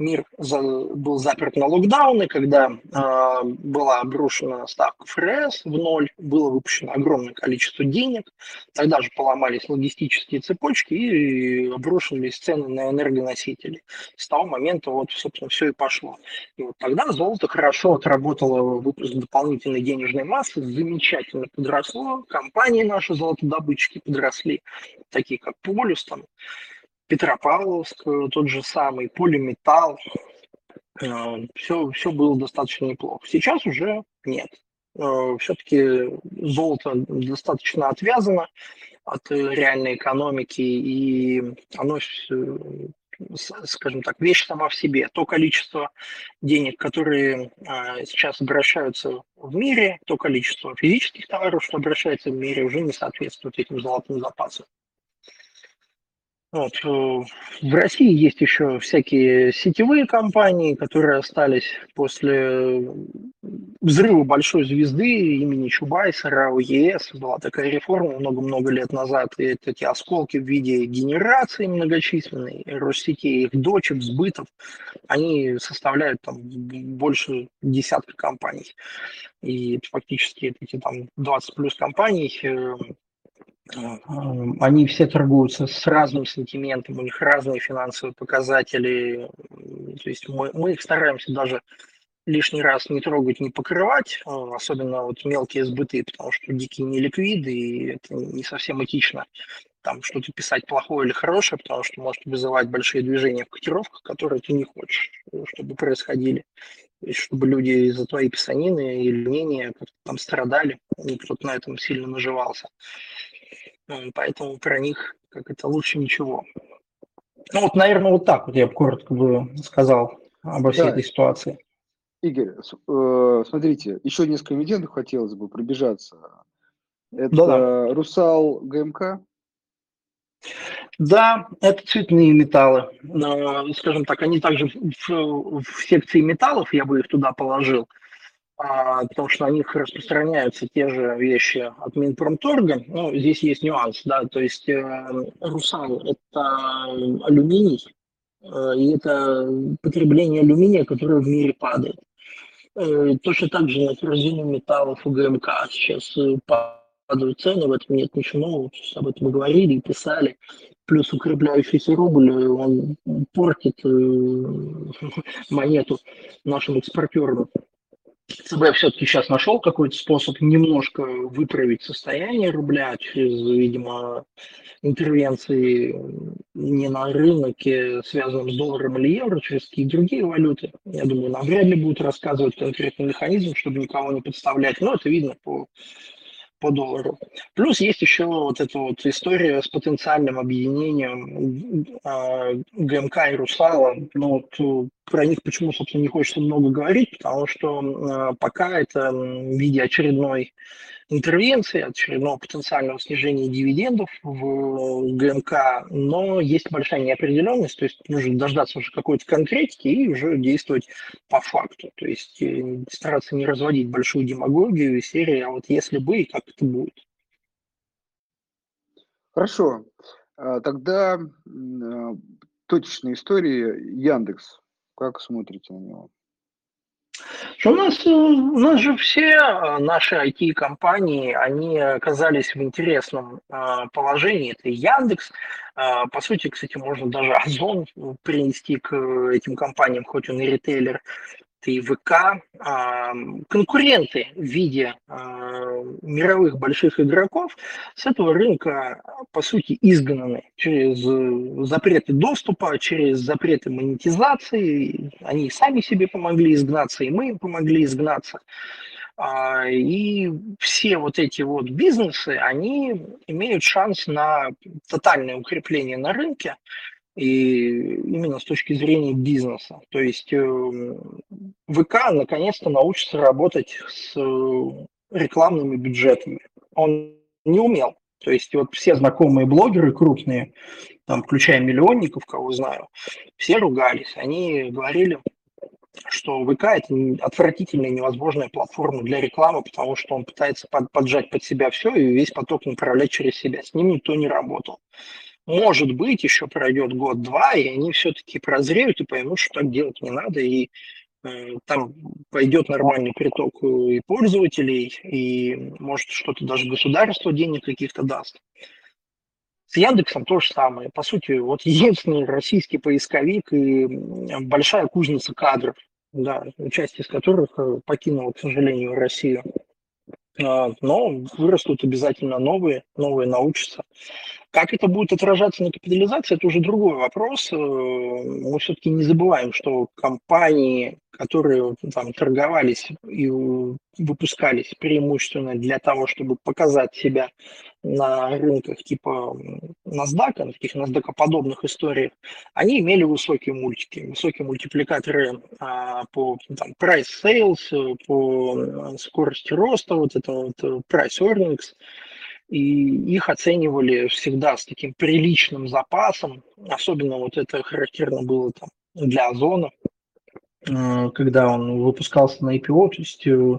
мир за, был заперт на локдауны, когда э, была обрушена ставка ФРС в ноль, было выпущено огромное количество денег, тогда же поломались логистические цепочки и обрушились цены на энергоносители. С того момента вот, собственно, все и пошло. И вот тогда золото хорошо отработало выпуск дополнительной денежной массы, замечательно подросло, компании наши золотодобытчики подросли, такие как Полюс, там, Петропавловск, э, тот же самый, полиметалл, все, э, все было достаточно неплохо. Сейчас уже нет. Э, Все-таки золото достаточно отвязано от реальной экономики, и оно, скажем так, вещь сама в себе. То количество денег, которые сейчас обращаются в мире, то количество физических товаров, что обращается в мире, уже не соответствует этим золотым запасам. Вот. Э, в России есть еще всякие сетевые компании, которые остались после взрыва большой звезды имени Чубайса, РАО ЕС. Была такая реформа много-много лет назад. И эти осколки в виде генерации многочисленной, Россетей, их дочек, сбытов, они составляют там больше десятка компаний. И фактически эти там 20 плюс компаний э, они все торгуются с разным сантиментом, у них разные финансовые показатели, То есть мы, мы их стараемся даже лишний раз не трогать, не покрывать, особенно вот мелкие сбыты, потому что дикие не ликвиды, и это не совсем этично там что-то писать плохое или хорошее, потому что может вызывать большие движения в котировках, которые ты не хочешь, чтобы происходили. То есть, чтобы люди из-за твоей писанины или мнения там страдали, и кто-то на этом сильно наживался. Поэтому про них как это лучше ничего. Ну вот, наверное, вот так вот я бы коротко бы сказал обо всей да. этой ситуации. Игорь, э, смотрите, еще несколько эмитентов хотелось бы пробежаться. Это да. Русал ГМК. Да, это цветные металлы. Скажем так, они также в, в секции металлов, я бы их туда положил, потому что на них распространяются те же вещи от Минпромторга. Но здесь есть нюанс, да, то есть э, русал – это алюминий, э, и это потребление алюминия, которое в мире падает. Э, точно так же на корзину металлов ГМК сейчас падают цены, в этом нет ничего нового, об этом мы говорили и писали. Плюс укрепляющийся рубль, он портит монету нашим экспортерам. ЦБ все-таки сейчас нашел какой-то способ немножко выправить состояние рубля через, видимо, интервенции не на рынке, связанном с долларом или евро, через какие-то другие валюты. Я думаю, нам вряд ли будут рассказывать конкретный механизм, чтобы никого не подставлять. Но это видно по по доллару. Плюс есть еще вот эта вот история с потенциальным объединением э, ГМК и Русала. Ну, вот э, про них почему, собственно, не хочется много говорить, потому что э, пока это в виде очередной интервенции, очередного потенциального снижения дивидендов в ГМК, но есть большая неопределенность, то есть нужно дождаться уже какой-то конкретики и уже действовать по факту, то есть э, стараться не разводить большую демагогию и серии, а вот если бы и как это будет. Хорошо, а, тогда а, точечная история Яндекс, как смотрите на него? У нас, э, у нас же все э, наши IT-компании, они оказались в интересном э, положении. Это Яндекс. По сути, кстати, можно даже Озон принести к этим компаниям, хоть он и ритейлер и ВК, конкуренты в виде а, мировых больших игроков с этого рынка, по сути, изгнаны через запреты доступа, через запреты монетизации. Они сами себе помогли изгнаться, и мы им помогли изгнаться. А, и все вот эти вот бизнесы, они имеют шанс на тотальное укрепление на рынке, и именно с точки зрения бизнеса. То есть э, ВК наконец-то научится работать с э, рекламными бюджетами. Он не умел. То есть вот все знакомые блогеры крупные, там, включая миллионников, кого знаю, все ругались. Они говорили, что ВК – это отвратительная невозможная платформа для рекламы, потому что он пытается поджать под себя все и весь поток направлять через себя. С ним никто не работал может быть, еще пройдет год-два, и они все-таки прозреют и поймут, что так делать не надо, и э, там пойдет нормальный приток и пользователей, и может что-то даже государство денег каких-то даст. С Яндексом то же самое. По сути, вот единственный российский поисковик и большая кузница кадров, да, часть из которых э, покинула, к сожалению, Россию. А, но вырастут обязательно новые, новые научатся. Как это будет отражаться на капитализации, это уже другой вопрос. Э, мы все-таки не забываем, что компании, которые там торговались и выпускались преимущественно для того, чтобы показать себя на рынках типа NASDAQ, на таких NASDAQ-подобных историях, они имели высокие мультики, высокие мультипликаторы а, по там, price sales, по скорости роста, вот это вот э, price earnings, и их оценивали всегда с таким приличным запасом. Особенно вот это характерно было там для Озона, э, когда он выпускался на IPO, то есть э,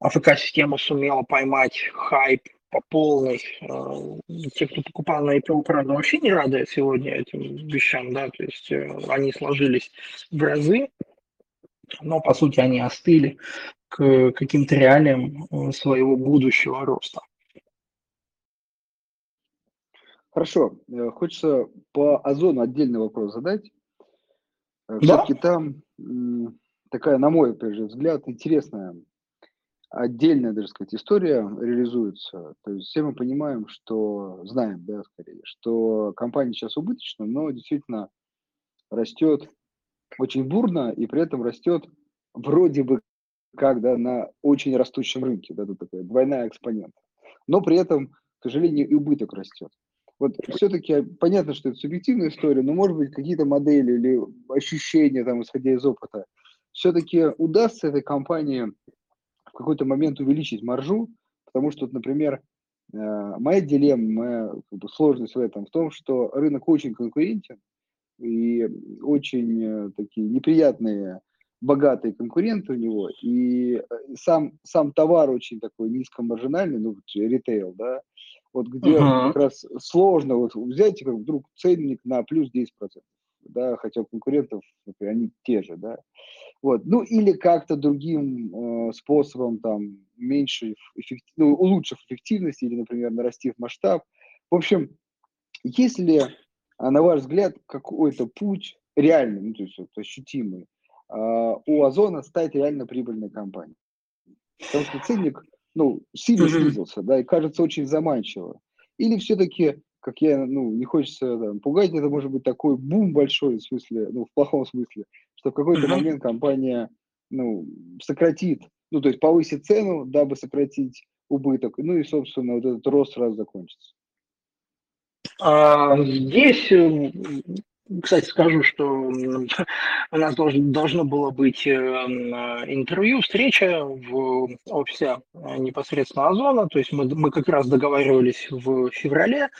АФК-система сумела поймать хайп по полной. Э, те, кто покупал на IPO, правда, вообще не рады сегодня этим вещам, да, то есть они сложились в разы, но, по сути, они остыли к каким-то реалиям своего будущего роста. Хорошо. Э, хочется по озону отдельный вопрос задать. Э, Все-таки там такая, на мой опять же, взгляд, интересная, отдельная, даже сказать, история реализуется. То есть все мы понимаем, что, знаем, да, скорее, что компания сейчас убыточна, но действительно растет очень бурно и при этом растет вроде бы как да, на очень растущем рынке, да, тут такая двойная экспонента. Но при этом, к сожалению, и убыток растет. Вот все-таки понятно, что это субъективная история, но, может быть, какие-то модели или ощущения, там, исходя из опыта, все-таки удастся этой компании в какой-то момент увеличить маржу, потому что, например, э, моя дилемма, моя сложность в этом в том, что рынок очень конкурентен, и очень э, такие неприятные богатые конкуренты у него, и э, сам, сам товар очень такой низкомаржинальный, ну, ритейл, да, вот где uh-huh. как раз сложно вот взять как вдруг ценник на плюс 10%, да, хотя конкурентов например, они те же, да, вот, ну или как-то другим э, способом там меньше, эффектив... ну, улучшив эффективность или, например, нарастив масштаб. В общем, если, а, на ваш взгляд, какой-то путь реальный, ну, то есть вот, ощутимый, а, у Озона стать реально прибыльной компанией. Потому что ценник, ну, сильно снизился, да, и кажется очень заманчиво. Или все-таки, как я, ну, не хочется там, пугать, это может быть такой бум большой, в смысле, ну, в плохом смысле, что в какой-то момент компания, ну, сократит, ну, то есть повысит цену, дабы сократить убыток, ну и, собственно, вот этот рост сразу закончится. А, здесь кстати, скажу, что у нас должно, было быть эм, интервью, встреча в офисе э, непосредственно Озона. То есть мы, мы как раз договаривались в феврале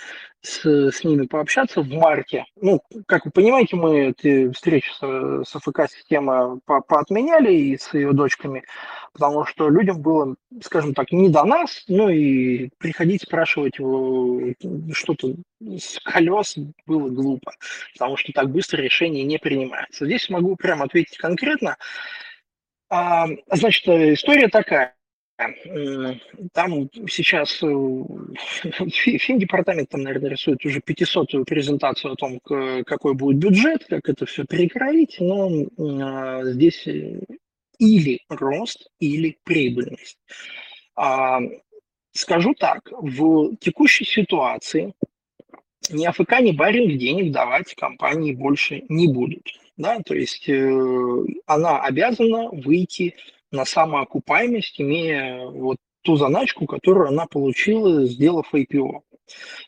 с, с ними пообщаться в марте. Ну, как вы понимаете, мы эти встречи с, с АФК-система по, поотменяли и с ее дочками, потому что людям было, скажем так, не до нас, ну и приходить спрашивать что-то с колес было глупо, потому что так быстро решение не принимается. Здесь могу прямо ответить конкретно. А, значит, история такая. Там сейчас э, финдепартамент там, наверное, рисует уже 500-ю презентацию о том, какой будет бюджет, как это все перекроить, но а, здесь э, или рост, или прибыльность. А, скажу так, в текущей ситуации ни АФК, ни Баринг денег давать компании больше не будут. Да? То есть э, она обязана выйти на самоокупаемость, имея вот ту заначку, которую она получила, сделав IPO.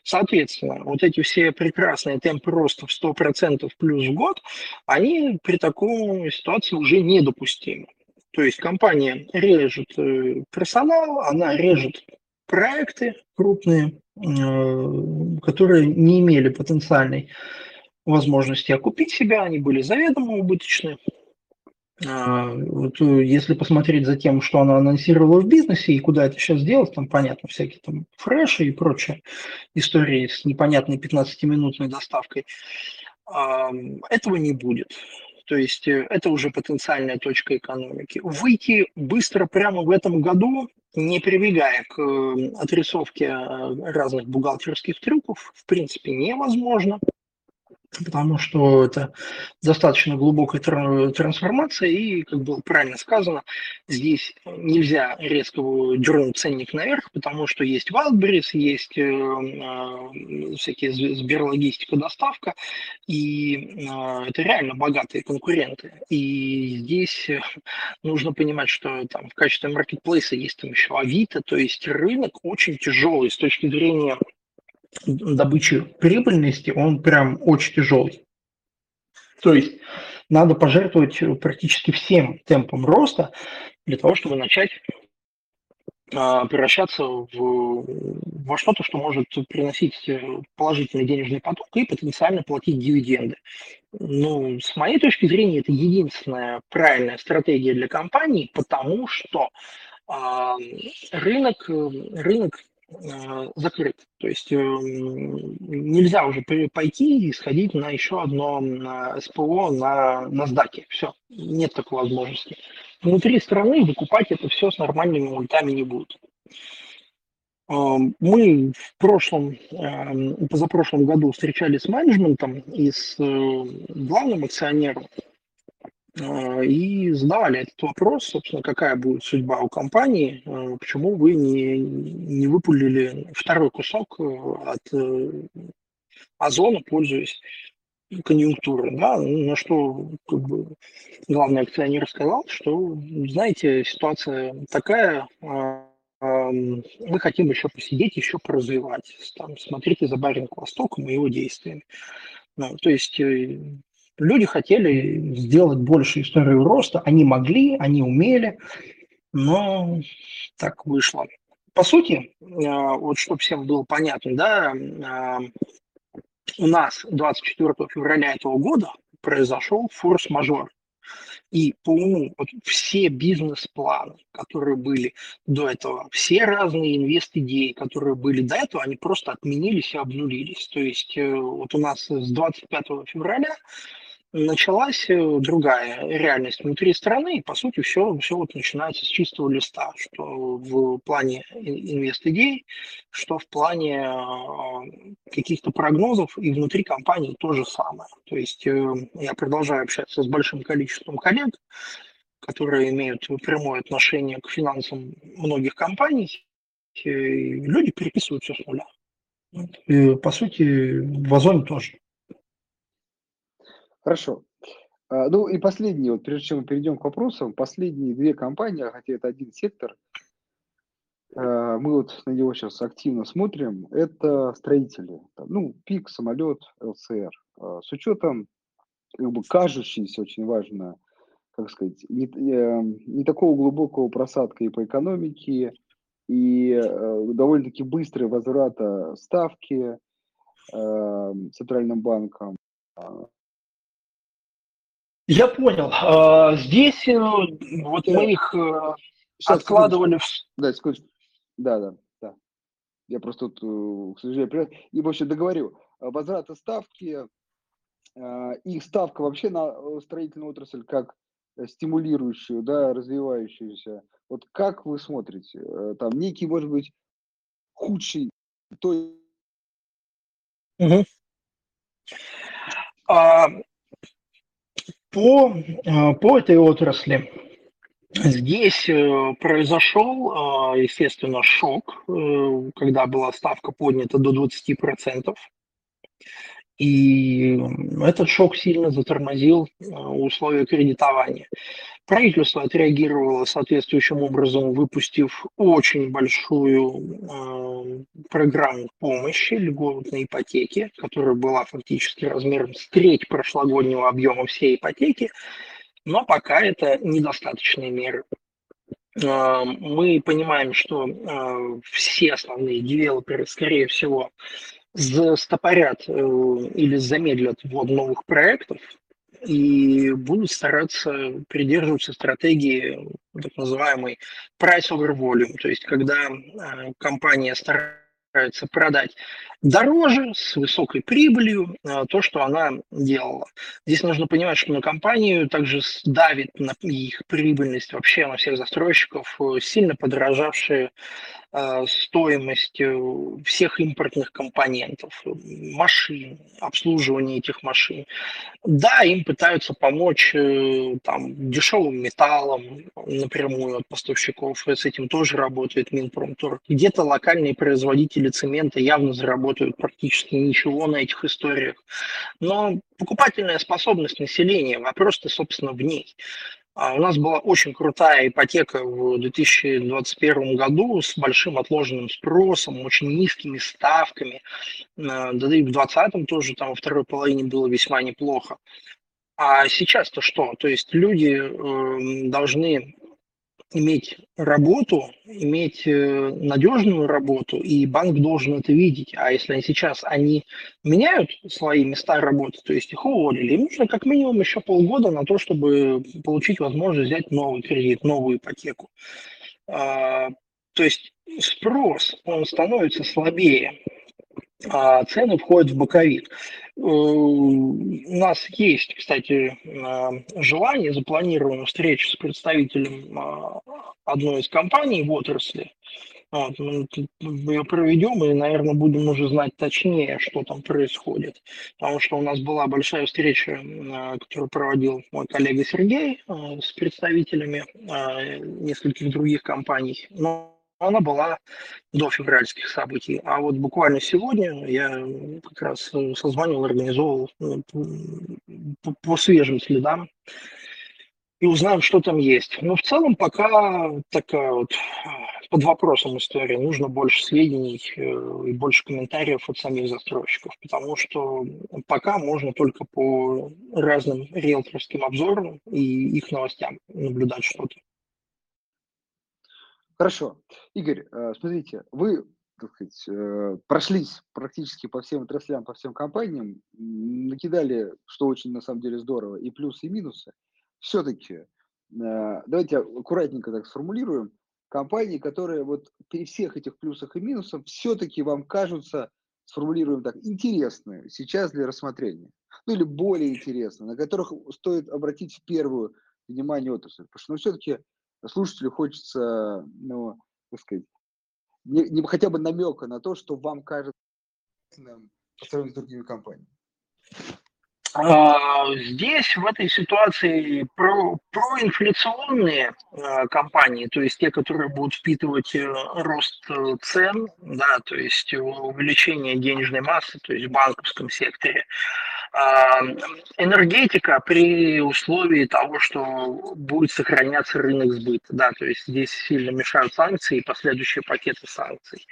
Соответственно, вот эти все прекрасные темпы роста в 100% плюс в год, они при такой ситуации уже недопустимы. То есть компания режет э, персонал, она режет проекты крупные, э, которые не имели потенциальной возможности окупить себя, они были заведомо убыточны. А, вот э, если посмотреть за тем, что она анонсировала в бизнесе и куда это сейчас делать, там понятно всякие там фреши и прочие истории с непонятной 15-минутной доставкой, этого не будет. То есть э, это уже потенциальная точка экономики. Выйти быстро прямо в этом году, не прибегая к э, отрисовке разных бухгалтерских трюков, в принципе невозможно потому что это достаточно глубокая трансформация, и, как было правильно сказано, здесь нельзя резко дернуть ценник наверх, потому что есть Wildberries, есть э, э, всякие Сберлогистика, доставка, и э, это реально богатые конкуренты. И здесь нужно понимать, что там в качестве маркетплейса есть там еще Авито, то есть рынок очень тяжелый с точки зрения добычи прибыльности, он прям очень тяжелый. То есть надо пожертвовать практически всем темпом роста для того, чтобы начать а, превращаться в, во что-то, что может приносить положительный денежный поток и потенциально платить дивиденды. Ну, с моей точки зрения, это единственная правильная стратегия для компании, потому что э, рынок, рынок Э, закрыт. То есть эм, нельзя уже пойти и сходить на еще одно СПО на NASDAQ. Все, нет такой возможности. Внутри страны выкупать это все с нормальными мультами не будут. Эм, мы в прошлом, эм, позапрошлом году встречались с менеджментом и с э, главным акционером и задавали этот вопрос, собственно, какая будет судьба у компании, а, почему вы не, не выпулили второй кусок э, от э, озона, пользуясь конъюнктурой. Да? На что как бы, главный акционер сказал, что, знаете, ситуация такая, а, мы хотим еще посидеть, еще поразвивать. Там, смотрите за Баринг Востоком и его действиями. Ну, то есть э, люди хотели сделать больше историю роста, они могли, они умели, но так вышло. По сути, а, вот чтобы всем было понятно, да, а, у нас 24 февраля этого года произошел форс-мажор. И по уму вот все бизнес-планы, которые были до этого, все разные инвест-идеи, которые были до этого, они просто отменились и обнулились. То есть э, вот у нас с 25 февраля началась э, другая реальность внутри страны, и, по сути, все, все вот начинается с чистого листа, что в плане инвест-идей, что в плане а, каких-то прогнозов, и внутри компании то же самое. То есть э, я продолжаю общаться с большим количеством коллег, которые имеют прямое отношение к финансам многих компаний, и люди переписывают все с нуля. И, по сути, в Озоне тоже. Хорошо. А, ну и последние, вот прежде чем мы перейдем к вопросам, последние две компании, хотя это один сектор, а, мы вот на него сейчас активно смотрим, это строители. Ну, ПИК, самолет, ЛЦР. А, с учетом как бы кажущейся очень важно, как сказать, не, э, не такого глубокого просадка и по экономике, и э, довольно-таки быстрый возврата ставки э, центральным банком, я понял. А, здесь э, вот мы их э, Сейчас, откладывали в... Да, секундочку. Да, да, да. Я просто тут, э, к сожалению, и вообще договорю. Возврата ставки, их ставка вообще на строительную отрасль как стимулирующую, да, развивающуюся. Вот как вы смотрите? Там некий, может быть, худший, то... Угу. А, по, э, по этой отрасли здесь э, произошел, э, естественно, шок, когда была ставка поднята до 20%. И этот шок сильно затормозил условия кредитования. Правительство отреагировало соответствующим образом, выпустив очень большую э, программу помощи льготной ипотеки, которая была фактически размером с треть прошлогоднего объема всей ипотеки, но пока это недостаточные меры. Э, мы понимаем, что э, все основные девелоперы, скорее всего, застопорят э, или замедлят ввод новых проектов, и будут стараться придерживаться стратегии так называемой price over volume, то есть когда э, компания старается продать дороже, с высокой прибылью, э, то, что она делала. Здесь нужно понимать, что на компанию также давит на их прибыльность вообще на всех застройщиков сильно подорожавшие стоимость всех импортных компонентов, машин, обслуживание этих машин. Да, им пытаются помочь э, там, дешевым металлом напрямую от поставщиков, с этим тоже работает Минпромторг. Где-то локальные производители цемента явно заработают практически ничего на этих историях. Но покупательная способность населения, вопрос-то, собственно, в ней. А у нас была очень крутая ипотека в 2021 году с большим отложенным спросом, очень низкими ставками. Да и в 2020 тоже там во второй половине было весьма неплохо. А сейчас-то что? То есть люди э, должны иметь работу, иметь э, надежную работу, и банк должен это видеть. А если они сейчас они меняют свои места работы, то есть их уволили, им нужно как минимум еще полгода на то, чтобы получить возможность взять новый кредит, новую ипотеку. А, то есть спрос, он становится слабее а цены входят в боковик. Э, у нас есть, кстати, э, желание, запланирована встреча с представителем э, одной из компаний в отрасли, Вот, мы ее проведем и, наверное, будем уже знать точнее, что там происходит. Потому что у нас была большая встреча, которую проводил мой коллега Сергей с представителями нескольких других компаний. Но она была до февральских событий. А вот буквально сегодня я как раз созванивал, организовал ну, по, по свежим следам и узнаем, что там есть. Но в целом пока такая вот под вопросом история. Нужно больше сведений и больше комментариев от самих застройщиков, потому что пока можно только по разным риэлторским обзорам и их новостям наблюдать что-то. Хорошо. Игорь, э, смотрите, вы так сказать, э, прошлись практически по всем отраслям, по всем компаниям, накидали, что очень на самом деле здорово, и плюсы, и минусы. Все-таки, э, давайте аккуратненько так сформулируем, компании, которые вот при всех этих плюсах и минусах все-таки вам кажутся, сформулируем так, интересные сейчас для рассмотрения, ну или более интересные, на которых стоит обратить в первую внимание отрасль. Потому что ну, все-таки слушателю хочется, ну, так сказать, не, не хотя бы намека на то, что вам кажется по сравнению с другими компаниями. А, здесь, в этой ситуации, про, проинфляционные а, компании, то есть те, которые будут впитывать э, рост э, цен, да, то есть увеличение денежной массы, то есть в банковском секторе, энергетика при условии того, что будет сохраняться рынок сбыта, да, то есть здесь сильно мешают санкции и последующие пакеты санкций.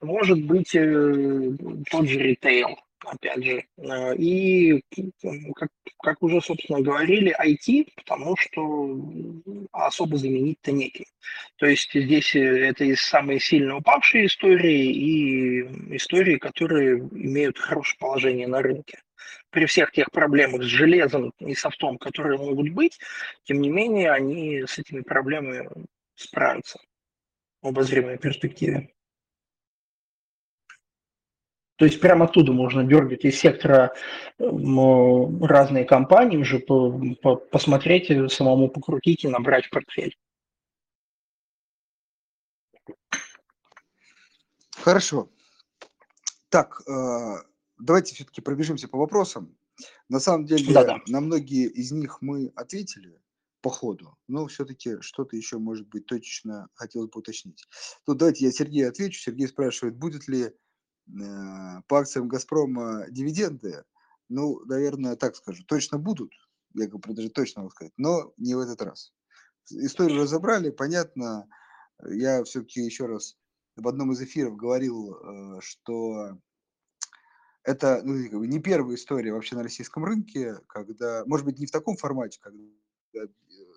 Может быть э, тот же ритейл, опять же. Э, и, как, как уже, собственно, говорили, IT, потому что особо заменить-то неким. То есть здесь э, это из самые сильно упавшие истории и истории, которые имеют хорошее положение на рынке. При всех тех проблемах с железом и софтом, которые могут быть, тем не менее, они с этими проблемами справятся в обозримой перспективе. То есть прямо оттуда можно дергать из сектора разные компании, уже по, по, посмотреть, самому покрутить и набрать портфель. Хорошо. Так, э, давайте все-таки пробежимся по вопросам. На самом деле, Да-да. на многие из них мы ответили по ходу, но все-таки что-то еще, может быть, точно хотелось бы уточнить. Тут давайте я Сергею отвечу. Сергей спрашивает, будет ли Э, по акциям «Газпрома» дивиденды, ну, наверное, так скажу, точно будут, я даже точно могу сказать, но не в этот раз. Историю разобрали, понятно. Я все-таки еще раз в одном из эфиров говорил, э, что это ну, не первая история вообще на российском рынке, когда, может быть, не в таком формате, когда э,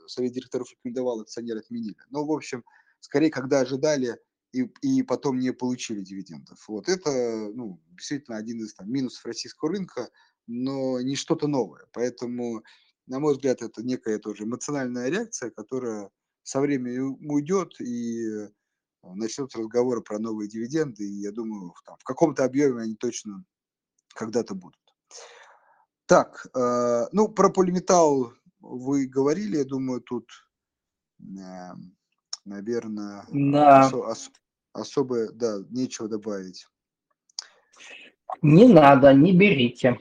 совет директоров рекомендовал, акционеры отменили, но, в общем, скорее, когда ожидали и, и потом не получили дивидендов. Вот это ну, действительно один из там, минусов российского рынка, но не что-то новое. Поэтому, на мой взгляд, это некая тоже эмоциональная реакция, которая со временем уйдет и э, начнутся разговоры про новые дивиденды. И я думаю, там, в каком-то объеме они точно когда-то будут. Так, э, ну, про полиметалл вы говорили, я думаю, тут, э, наверное, да. ос- ос- особо, да, нечего добавить. Не надо, не берите.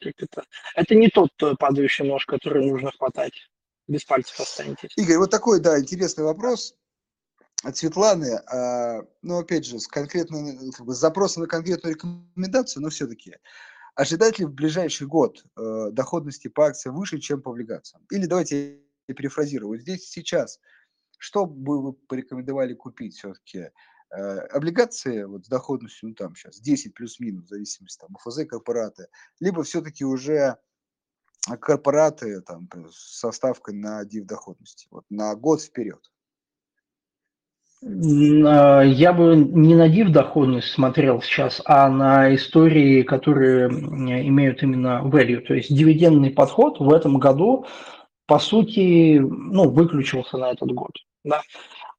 это? это не тот падающий нож, который нужно хватать. Без пальцев останетесь. Игорь, вот такой, да, интересный вопрос от Светланы. А, ну, опять же, с, конкретно, как бы, запросом на конкретную рекомендацию, но все-таки. Ожидать ли в ближайший год э, доходности по акциям выше, чем по облигациям? Или давайте я перефразирую. Вот здесь сейчас – что бы вы порекомендовали купить все-таки? Э, облигации вот с доходностью, ну там сейчас 10 плюс-минус, в зависимости там ФЗ корпораты, либо все-таки уже корпораты там со ставкой на див доходности, вот на год вперед. А, я бы не на див доходность смотрел сейчас, а на истории, которые имеют именно value. То есть дивидендный подход в этом году, по сути, ну, выключился на этот год. Да.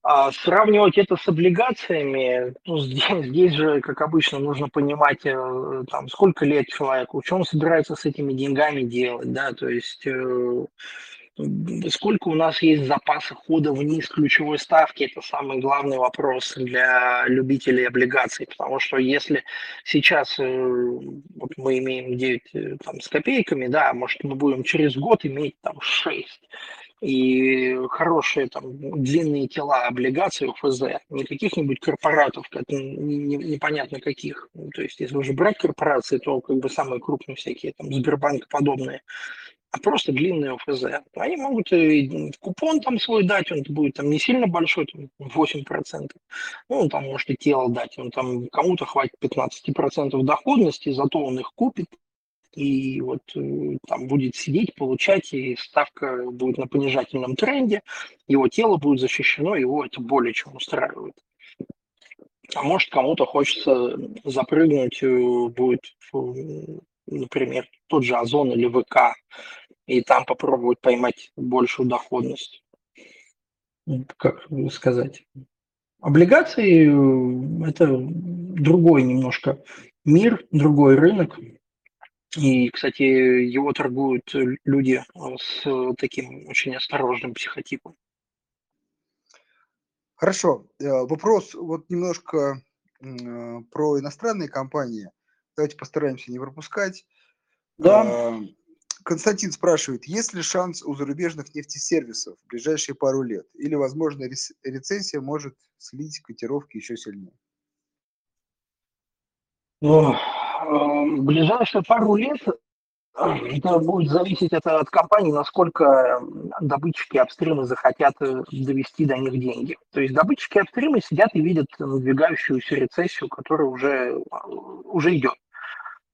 А сравнивать это с облигациями, ну, здесь, здесь же, как обычно, нужно понимать, э, там, сколько лет человеку, что он собирается с этими деньгами делать, да, то есть э, сколько у нас есть запаса хода вниз ключевой ставки, это самый главный вопрос для любителей облигаций, потому что если сейчас э, вот мы имеем 9 э, там, с копейками, да, может мы будем через год иметь там 6, и хорошие там длинные тела облигаций УФЗ, не каких-нибудь корпоратов, непонятно каких. То есть, если уже брать корпорации, то как бы самые крупные всякие, там, Сбербанк подобные, а просто длинные ОФЗ. Они могут и купон там свой дать, он будет там не сильно большой, там 8%. Ну, он там может и тело дать, он там кому-то хватит 15% доходности, зато он их купит, и вот э, там будет сидеть, получать, и ставка будет на понижательном тренде, его тело будет защищено, его это более чем устраивает. А может, кому-то хочется запрыгнуть, э, будет, например, тот же Озон или ВК, и там попробовать поймать большую доходность. Как сказать? Облигации э, – это другой немножко мир, другой рынок. И, кстати, его торгуют люди с таким очень осторожным психотипом. Хорошо. Э, вопрос вот немножко э, про иностранные компании. Давайте постараемся не пропускать. Да. А, Константин спрашивает, есть ли шанс у зарубежных нефтесервисов в ближайшие пару лет? Или, возможно, рецессия может слить котировки еще сильнее? Ну, в ближайшие пару лет это будет зависеть от, от компании, насколько добытчики апстримы захотят э, довести до них деньги. То есть добытчики апстримы сидят и видят надвигающуюся рецессию, которая уже, уже идет.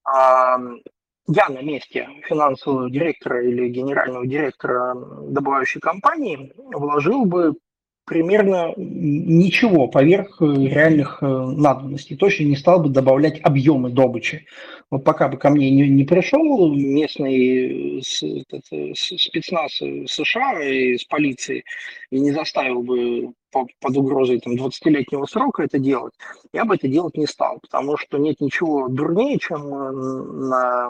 Я на месте финансового директора или генерального директора добывающей компании вложил бы примерно ничего поверх э, реальных э, надобностей. Точно не стал бы добавлять объемы добычи. Вот пока бы ко мне не, не пришел местный э, спецназ США из полиции и не заставил бы под угрозой там, 20-летнего срока это делать, я бы это делать не стал, потому что нет ничего дурнее, чем на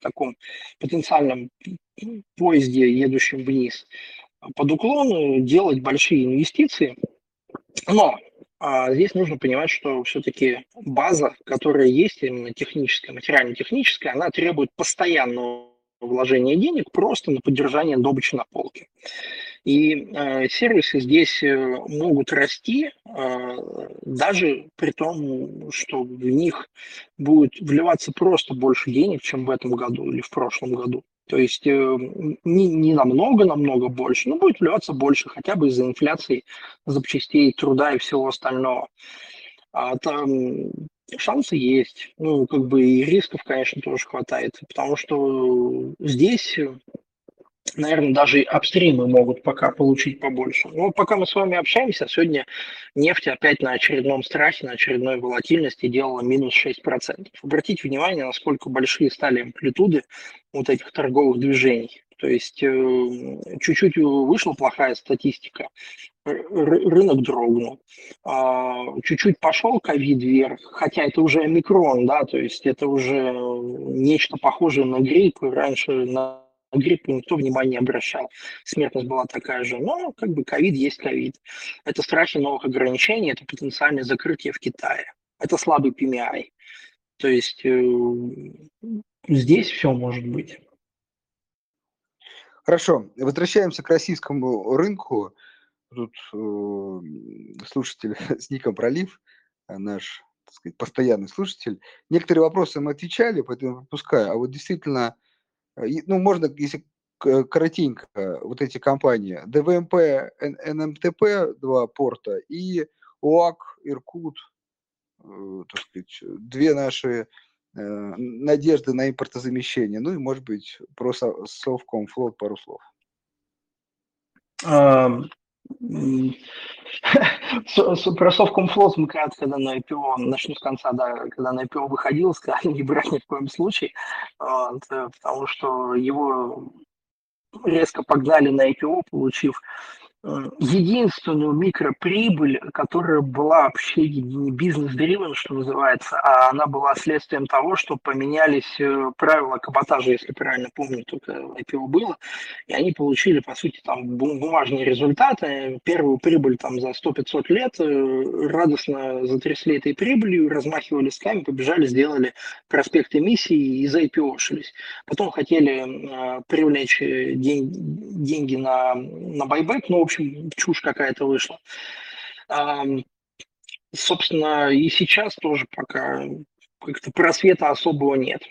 таком потенциальном поезде, едущем вниз, под уклон делать большие инвестиции. Но а здесь нужно понимать, что все-таки база, которая есть, именно техническая, материально-техническая, она требует постоянного вложения денег просто на поддержание добычи на полке. И э, сервисы здесь э, могут расти, э, даже при том, что в них будет вливаться просто больше денег, чем в этом году или в прошлом году. То есть э, не, не намного-намного больше, но будет вливаться больше, хотя бы из-за инфляции запчастей, труда и всего остального. А там шансы есть. Ну, как бы и рисков, конечно, тоже хватает, потому что здесь наверное, даже апстримы могут пока получить побольше. Но пока мы с вами общаемся, сегодня нефть опять на очередном страхе, на очередной волатильности делала минус 6%. Обратите внимание, насколько большие стали амплитуды вот этих торговых движений. То есть э, чуть-чуть вышла плохая статистика, рынок дрогнул. А, чуть-чуть пошел ковид вверх, хотя это уже омикрон, да, то есть это уже нечто похожее на грипп, раньше на на грипп никто внимания не обращал. Смертность была такая же. Но как бы ковид есть ковид. Это страхи новых ограничений, это потенциальное закрытие в Китае. Это слабый PMI. То есть э, здесь все может быть. Хорошо, возвращаемся к российскому рынку. Тут э, слушатель с ником Пролив, наш так сказать, постоянный слушатель. Некоторые вопросы мы отвечали, поэтому пропускаю. А вот действительно Э, ну, можно, если коротенько, вот эти компании, ДВМП, НМТП, два порта, и ОАК, Иркут, э, так сказать, две наши э, надежды на импортозамещение. Ну и, может быть, про Совкомфлот пару слов. Про Совкомфлот мы когда на IPO, начну с конца, да, когда на IPO выходил, сказали не брать ни в коем случае, вот, потому что его резко погнали на IPO, получив единственную микроприбыль, которая была вообще не бизнес-дривен, что называется, а она была следствием того, что поменялись э, правила каботажа, если правильно помню, только IPO было, и они получили, по сути, там бумажные результаты, первую прибыль там за 100-500 лет, э, радостно затрясли этой прибылью, размахивали сками, побежали, сделали проспект эмиссии и за IPO шились. Потом хотели э, привлечь день, деньги на, на байбек, но, в общем, общем, чушь какая-то вышла. Собственно, и сейчас тоже пока как-то просвета особого нет.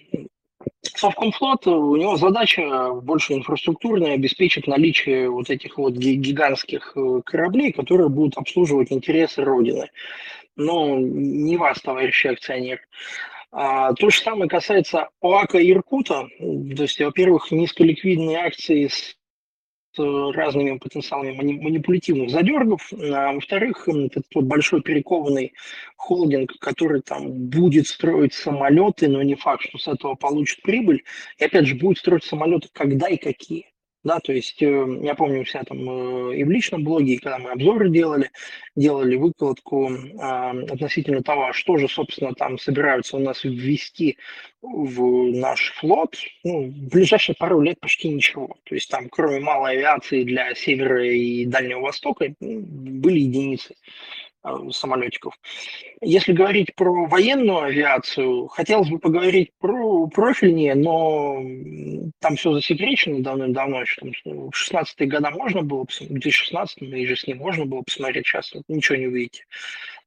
Совкомфлот, у него задача больше инфраструктурная, обеспечить наличие вот этих вот гигантских э, кораблей, которые будут обслуживать интересы Родины. Но не вас, товарищи акционер. А, то же самое касается ОАКа Иркута. То есть, во-первых, низколиквидные акции с разными потенциалами манипулятивных задергов. А во-вторых, этот вот большой перекованный холдинг, который там будет строить самолеты, но не факт, что с этого получит прибыль. И опять же, будет строить самолеты когда и какие да, то есть э, я помню у себя там э, и в личном блоге, когда мы обзоры делали, делали выкладку а, относительно того, что же, собственно, там собираются у нас ввести в наш флот, ну, в ближайшие пару лет почти ничего. То есть там, кроме малой авиации для Севера и Дальнего Востока, были единицы. Э, самолетиков. Если говорить про военную авиацию, хотелось бы поговорить про профильнее, но там все засекречено давным-давно, еще там, в 16-е годы можно было, в 2016 и же с ним можно было посмотреть, сейчас ничего не увидите.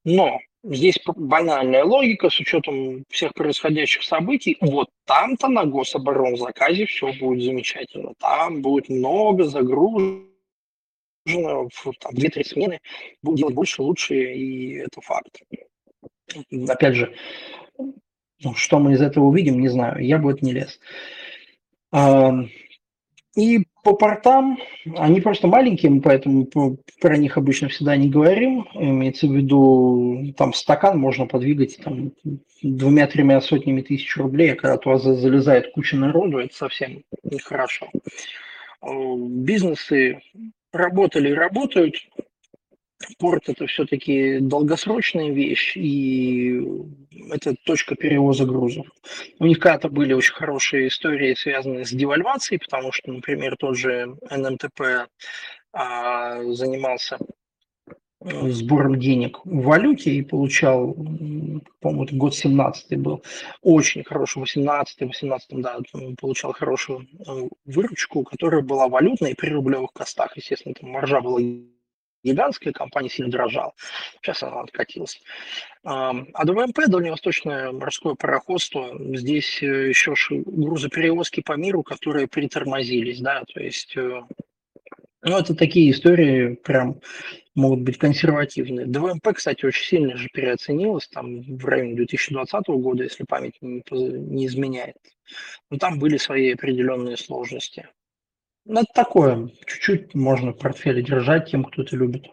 Но здесь банальная логика с учетом всех происходящих событий. Вот там-то на гособоронзаказе все будет замечательно. Там будет много загрузок в там, 2-3 смены будут делать больше, лучше, и это факт. Опять же, ну, что мы из этого увидим, не знаю, я бы это не лез. И по портам, они просто маленькие, поэтому про них обычно всегда не говорим. Имеется в виду, там стакан можно подвигать там, двумя-тремя сотнями тысяч рублей, а когда туда залезает куча народу, это совсем нехорошо. Бизнесы работали и работают. Порт это все-таки долгосрочная вещь, и это точка перевоза грузов. У них когда-то были очень хорошие истории, связанные с девальвацией, потому что, например, тот же НМТП а, занимался сбором денег в валюте и получал, по-моему, это год 17 был, очень хороший, 18 18 да, получал хорошую э, выручку, которая была валютной при рублевых костах. Естественно, там маржа была гигантская, компания сильно дорожала. Сейчас она откатилась. А ДВМП, Дальневосточное морское пароходство, здесь э, еще грузоперевозки по миру, которые притормозились, да, то есть э, ну, это такие истории прям могут быть консервативные. ДВМП, кстати, очень сильно же переоценилось, там в районе 2020 года, если память не, не изменяет. Но там были свои определенные сложности. Ну, это такое, чуть-чуть можно портфеле держать тем, кто это любит.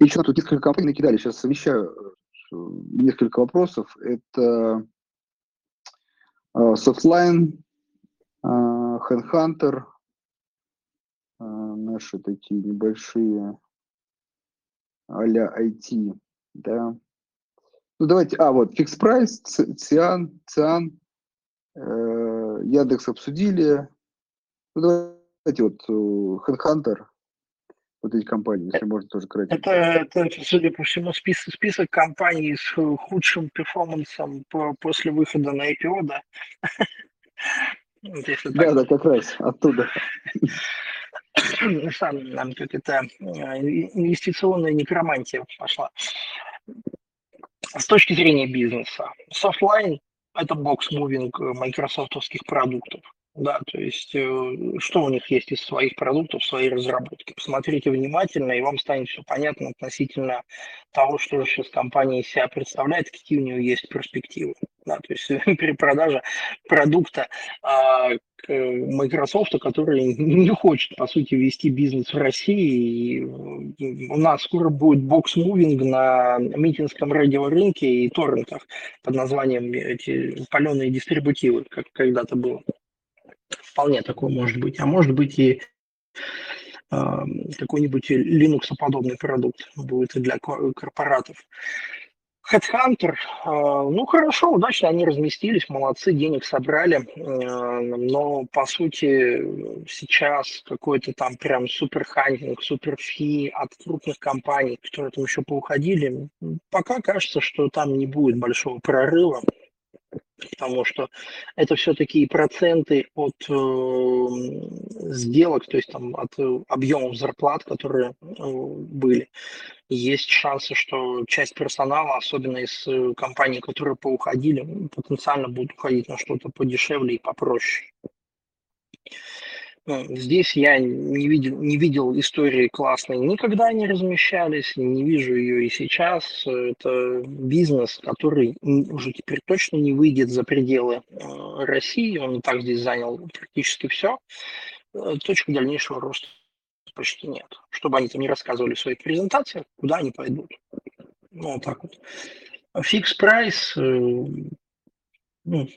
Еще тут несколько компаний накидали, сейчас совмещаю э, несколько вопросов. Это Softline, Handhunter, наши такие небольшие а-ля IT, да. Ну, давайте, а, вот, Fix Price, Циан, Циан, э, Яндекс обсудили. Ну, давайте вот Headhunter, вот эти компании, если можно тоже кратко. Это, это, судя по всему, список, список компаний с худшим performance ом по, после выхода на IPO, да? Да, да, как раз оттуда. Сам нам как это э, инвестиционная некромантия пошла. С точки зрения бизнеса, софтлайн – это box moving майкрософтовских продуктов. Да, то есть э, что у них есть из своих продуктов, своей разработки. Посмотрите внимательно, и вам станет все понятно относительно того, что сейчас компания из себя представляет, какие у нее есть перспективы. Да, то есть перепродажа продукта а, к Microsoft, который не хочет, по сути, вести бизнес в России. И у нас скоро будет box moving на митинском радиорынке и торрентах под названием эти паленые дистрибутивы, как когда-то было. Вполне такое может быть. А может быть и какой-нибудь Linux-подобный продукт будет и для корпоратов. Headhunter, а, ну хорошо, удачно они разместились, молодцы, денег собрали, но по сути сейчас какой-то там прям супер хантинг, супер фи от крупных компаний, которые там еще поуходили, пока кажется, что там не будет большого прорыва, потому что это все-таки проценты от э, сделок, то есть там от э, объемов зарплат, которые э, были. Есть шансы, что часть персонала, особенно из э, компаний, которые поуходили, потенциально будут уходить на что-то подешевле и попроще. Ну, здесь я не видел, не видел истории классной, никогда они размещались, не вижу ее и сейчас. Это бизнес, который уже теперь точно не выйдет за пределы э, России, он и так здесь занял практически все. Э, точки дальнейшего роста почти нет. Чтобы они там не рассказывали в своих презентациях, куда они пойдут. Ну, вот так вот. Фикс прайс э,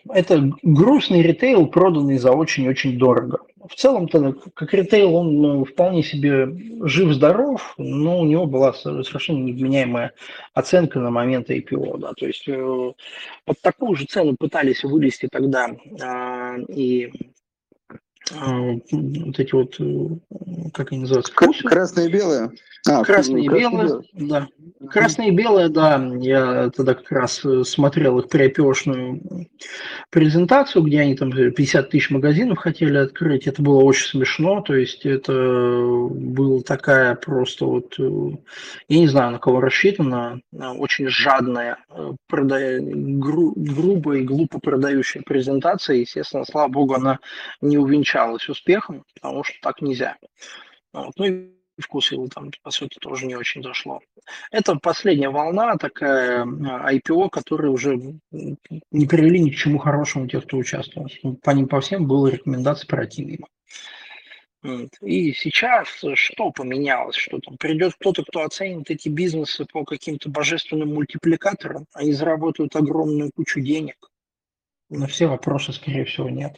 это грустный ритейл, проданный за очень-очень дорого. В целом-то, как ритейл, он ну, вполне себе жив-здоров, но у него была совершенно невменяемая оценка на момент IPO. Да. То есть э, под такую же цену пытались вылезти тогда э, и вот эти вот, э, как они называются? Красные и белые? А, красные и белые, да. Красные и белые, да. Я тогда как раз э, смотрел их pre презентацию, где они там 50 тысяч магазинов хотели открыть. Это было очень смешно. То есть это была такая просто вот, э, я не знаю, на кого рассчитана, очень жадная, прода... гру... грубая и глупо продающая презентация. Естественно, слава богу, она не увенчалась успехом, потому что так нельзя. Вот. Ну и вкус его там, по сути, тоже не очень зашло. Это последняя волна, такая IPO, которая уже не привели ни к чему хорошему тех, кто участвовал. Ну, по ним по всем было рекомендации пройти мимо. И сейчас что поменялось? Что там придет кто-то, кто оценит эти бизнесы по каким-то божественным мультипликаторам, они заработают огромную кучу денег? На все вопросы, скорее всего, нет.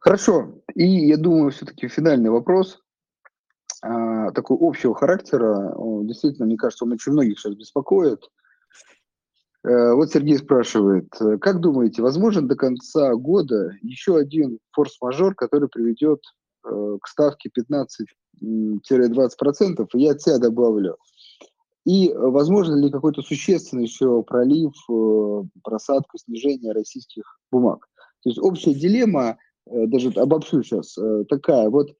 Хорошо. И я думаю, все-таки финальный вопрос а, такой общего характера. Он, действительно, мне кажется, он очень многих сейчас беспокоит. А, вот Сергей спрашивает, как думаете, возможен до конца года еще один форс-мажор, который приведет э, к ставке 15-20%? И я от себя добавлю. И возможно ли какой-то существенный еще пролив, э, просадку, снижение российских бумаг? То есть общая дилемма Э, даже обобщу сейчас, э, такая вот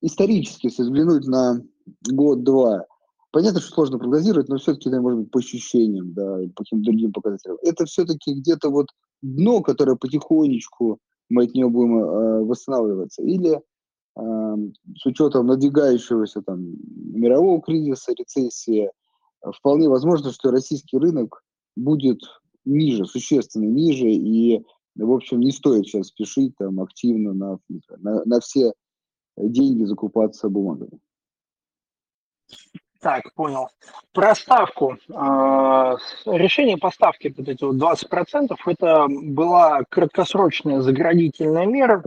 исторически, если взглянуть на год-два, понятно, что сложно прогнозировать, но все-таки, да, может быть, по ощущениям, да, по каким-то другим показателям. Это все-таки где-то вот дно, которое потихонечку мы от него будем э, восстанавливаться. Или э, с учетом надвигающегося там мирового кризиса, рецессии, вполне возможно, что российский рынок будет ниже, существенно ниже, и в общем, не стоит сейчас спешить там активно на, на, на все деньги закупаться бумагами. Так, понял. Про ставку. А, решение по ставке, вот эти вот 20%, это была краткосрочная заградительная мера,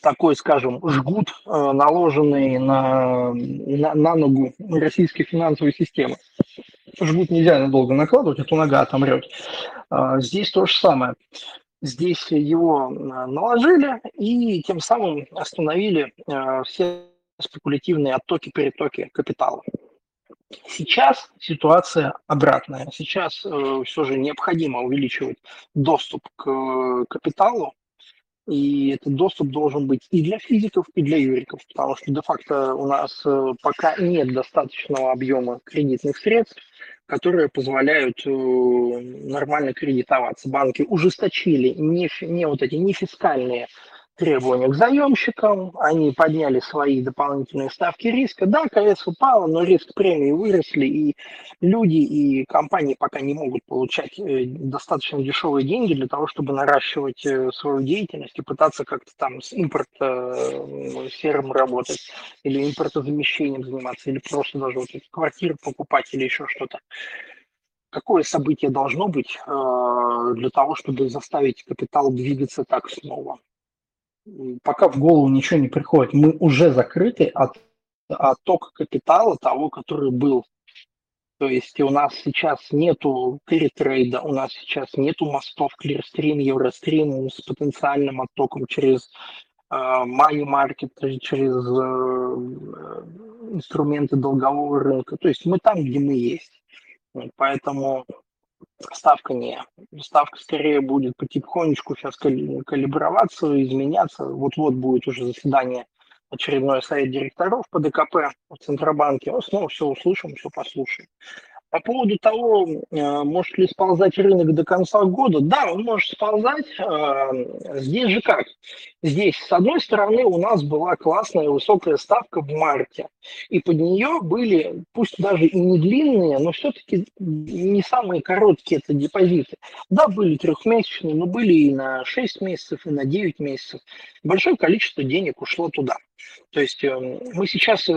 такой, скажем, жгут, а, наложенный на, на, на ногу российской финансовой системы. Жгут нельзя надолго накладывать, а то нога отомрет. А, здесь то же самое. Здесь его наложили и тем самым остановили э, все спекулятивные оттоки, перетоки капитала. Сейчас ситуация обратная. Сейчас э, все же необходимо увеличивать доступ к э, капиталу, и этот доступ должен быть и для физиков, и для юриков, потому что де-факто у нас пока нет достаточного объема кредитных средств, которые позволяют э, нормально кредитоваться. Банки ужесточили не, не вот эти не фискальные требования к заемщикам, они подняли свои дополнительные ставки риска. Да, КС упала, но риск премии выросли, и люди и компании пока не могут получать э, достаточно дешевые деньги для того, чтобы наращивать э, свою деятельность и пытаться как-то там с импорт серым работать, или импортозамещением заниматься, или просто даже вот эти квартиры покупать, или еще что-то. какое событие должно быть э, для того, чтобы заставить капитал двигаться так снова? Пока в голову ничего не приходит. Мы уже закрыты от оттока капитала того, который был. То есть у нас сейчас нету перетрейда, у нас сейчас нету мостов Clearstream, Eurostream с потенциальным оттоком через э, money market, через э, инструменты долгового рынка. То есть мы там, где мы есть. Поэтому ставка не. Ставка скорее будет потихонечку сейчас калиброваться, изменяться. Вот-вот будет уже заседание очередной совет директоров по ДКП в Центробанке. Мы снова все услышим, все послушаем. По поводу того, э, может ли сползать рынок до конца года, да, он может сползать. Э, здесь же как? Здесь, с одной стороны, у нас была классная высокая ставка в марте, и под нее были, пусть даже и не длинные, но все-таки не самые короткие это депозиты. Да, были трехмесячные, но были и на 6 месяцев, и на 9 месяцев. Большое количество денег ушло туда. То есть э, мы сейчас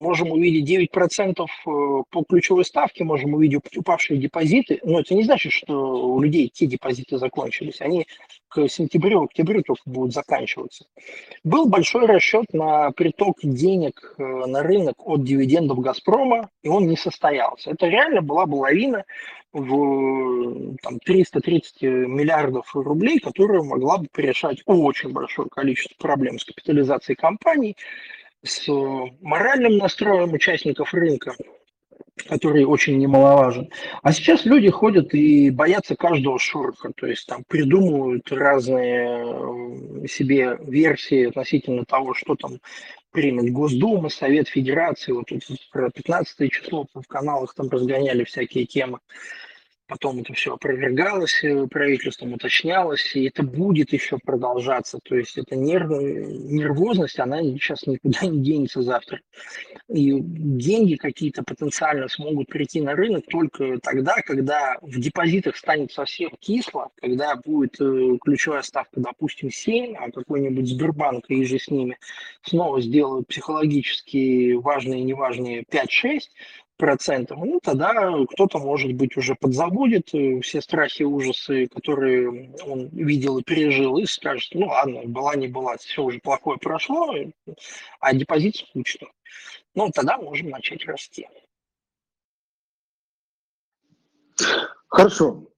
можем увидеть 9% э, по ключевой ставке, можем увидеть упавшие депозиты, но это не значит, что у людей те депозиты закончились. Они к сентябрю, октябрю только будут заканчиваться. Был большой расчет на приток денег э, на рынок от дивидендов «Газпрома», и он не состоялся. Это реально была бы лавина в там, 330 миллиардов рублей, которая могла бы решать очень большое количество проблем с капитализацией компаний, с моральным настроем участников рынка, который очень немаловажен. А сейчас люди ходят и боятся каждого шорха, то есть там придумывают разные э, себе версии относительно того, что там примет Госдума, Совет Федерации, вот тут про 15 число в каналах там разгоняли всякие темы. Потом это все опровергалось э, правительством, уточнялось, и это будет еще продолжаться. То есть эта нерв... нервозность, она сейчас никуда не денется завтра. И деньги какие-то потенциально смогут прийти на рынок только тогда, когда в депозитах станет совсем кисло, когда будет э, ключевая ставка, допустим, 7, а какой-нибудь Сбербанк и же с ними снова сделают психологически важные и неважные 5-6, процентов, ну, тогда кто-то, может быть, уже подзабудет э, все страхи и ужасы, которые он видел и пережил, и скажет, ну, ладно, была не была, все уже плохое прошло, а депозит скучно. Ну, тогда можем начать расти. Хорошо.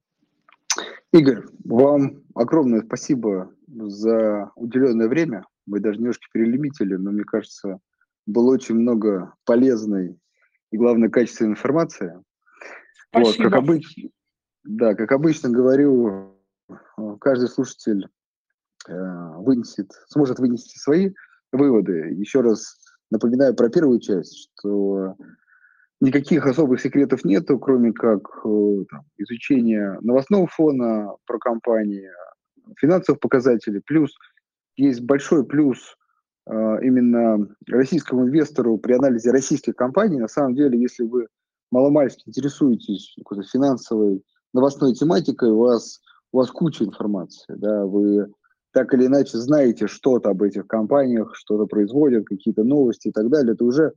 Игорь, вам огромное спасибо за уделенное время. Мы даже немножко перелимитили, но мне кажется, было очень много полезной и, главное, качественная информация. Вот, как обычно, да, как обычно говорю, э, каждый слушатель э, вынесет, сможет вынести свои выводы. Еще раз напоминаю про первую часть, что никаких особых секретов нету, кроме как э, там, изучения новостного фона про компании, финансовых показателей. Плюс есть большой плюс именно российскому инвестору при анализе российских компаний. На самом деле, если вы маломальски интересуетесь какой-то финансовой новостной тематикой, у вас, у вас куча информации. Да? Вы так или иначе знаете что-то об этих компаниях, что-то производят, какие-то новости и так далее. Это уже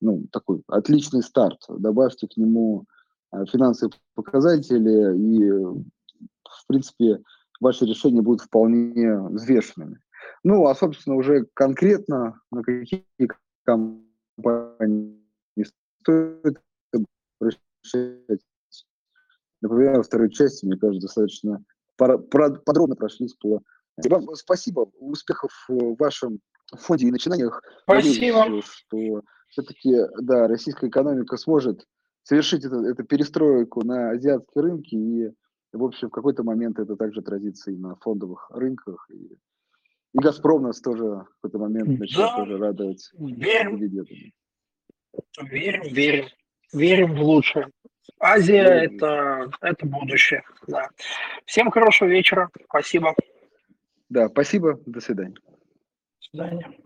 ну, такой отличный старт. Добавьте к нему а, финансовые показатели, и, в принципе, ваши решения будут вполне взвешенными. Ну, а, собственно, уже конкретно на какие компании стоит обращать. Например, во второй части, мне кажется, достаточно подробно прошлись по... Вам спасибо, успехов в вашем фонде и начинаниях. Спасибо. Надеюсь, что все-таки, да, российская экономика сможет совершить эту, эту перестройку на азиатские рынки, и, в общем, в какой-то момент это также отразится и на фондовых рынках, и и «Газпром» нас тоже в какой-то момент начал да. тоже радовать верим. Верим, верим. Верим в лучшее. Азия верим. это, это будущее. Да. Всем хорошего вечера. Спасибо. Да, спасибо. До свидания. До свидания.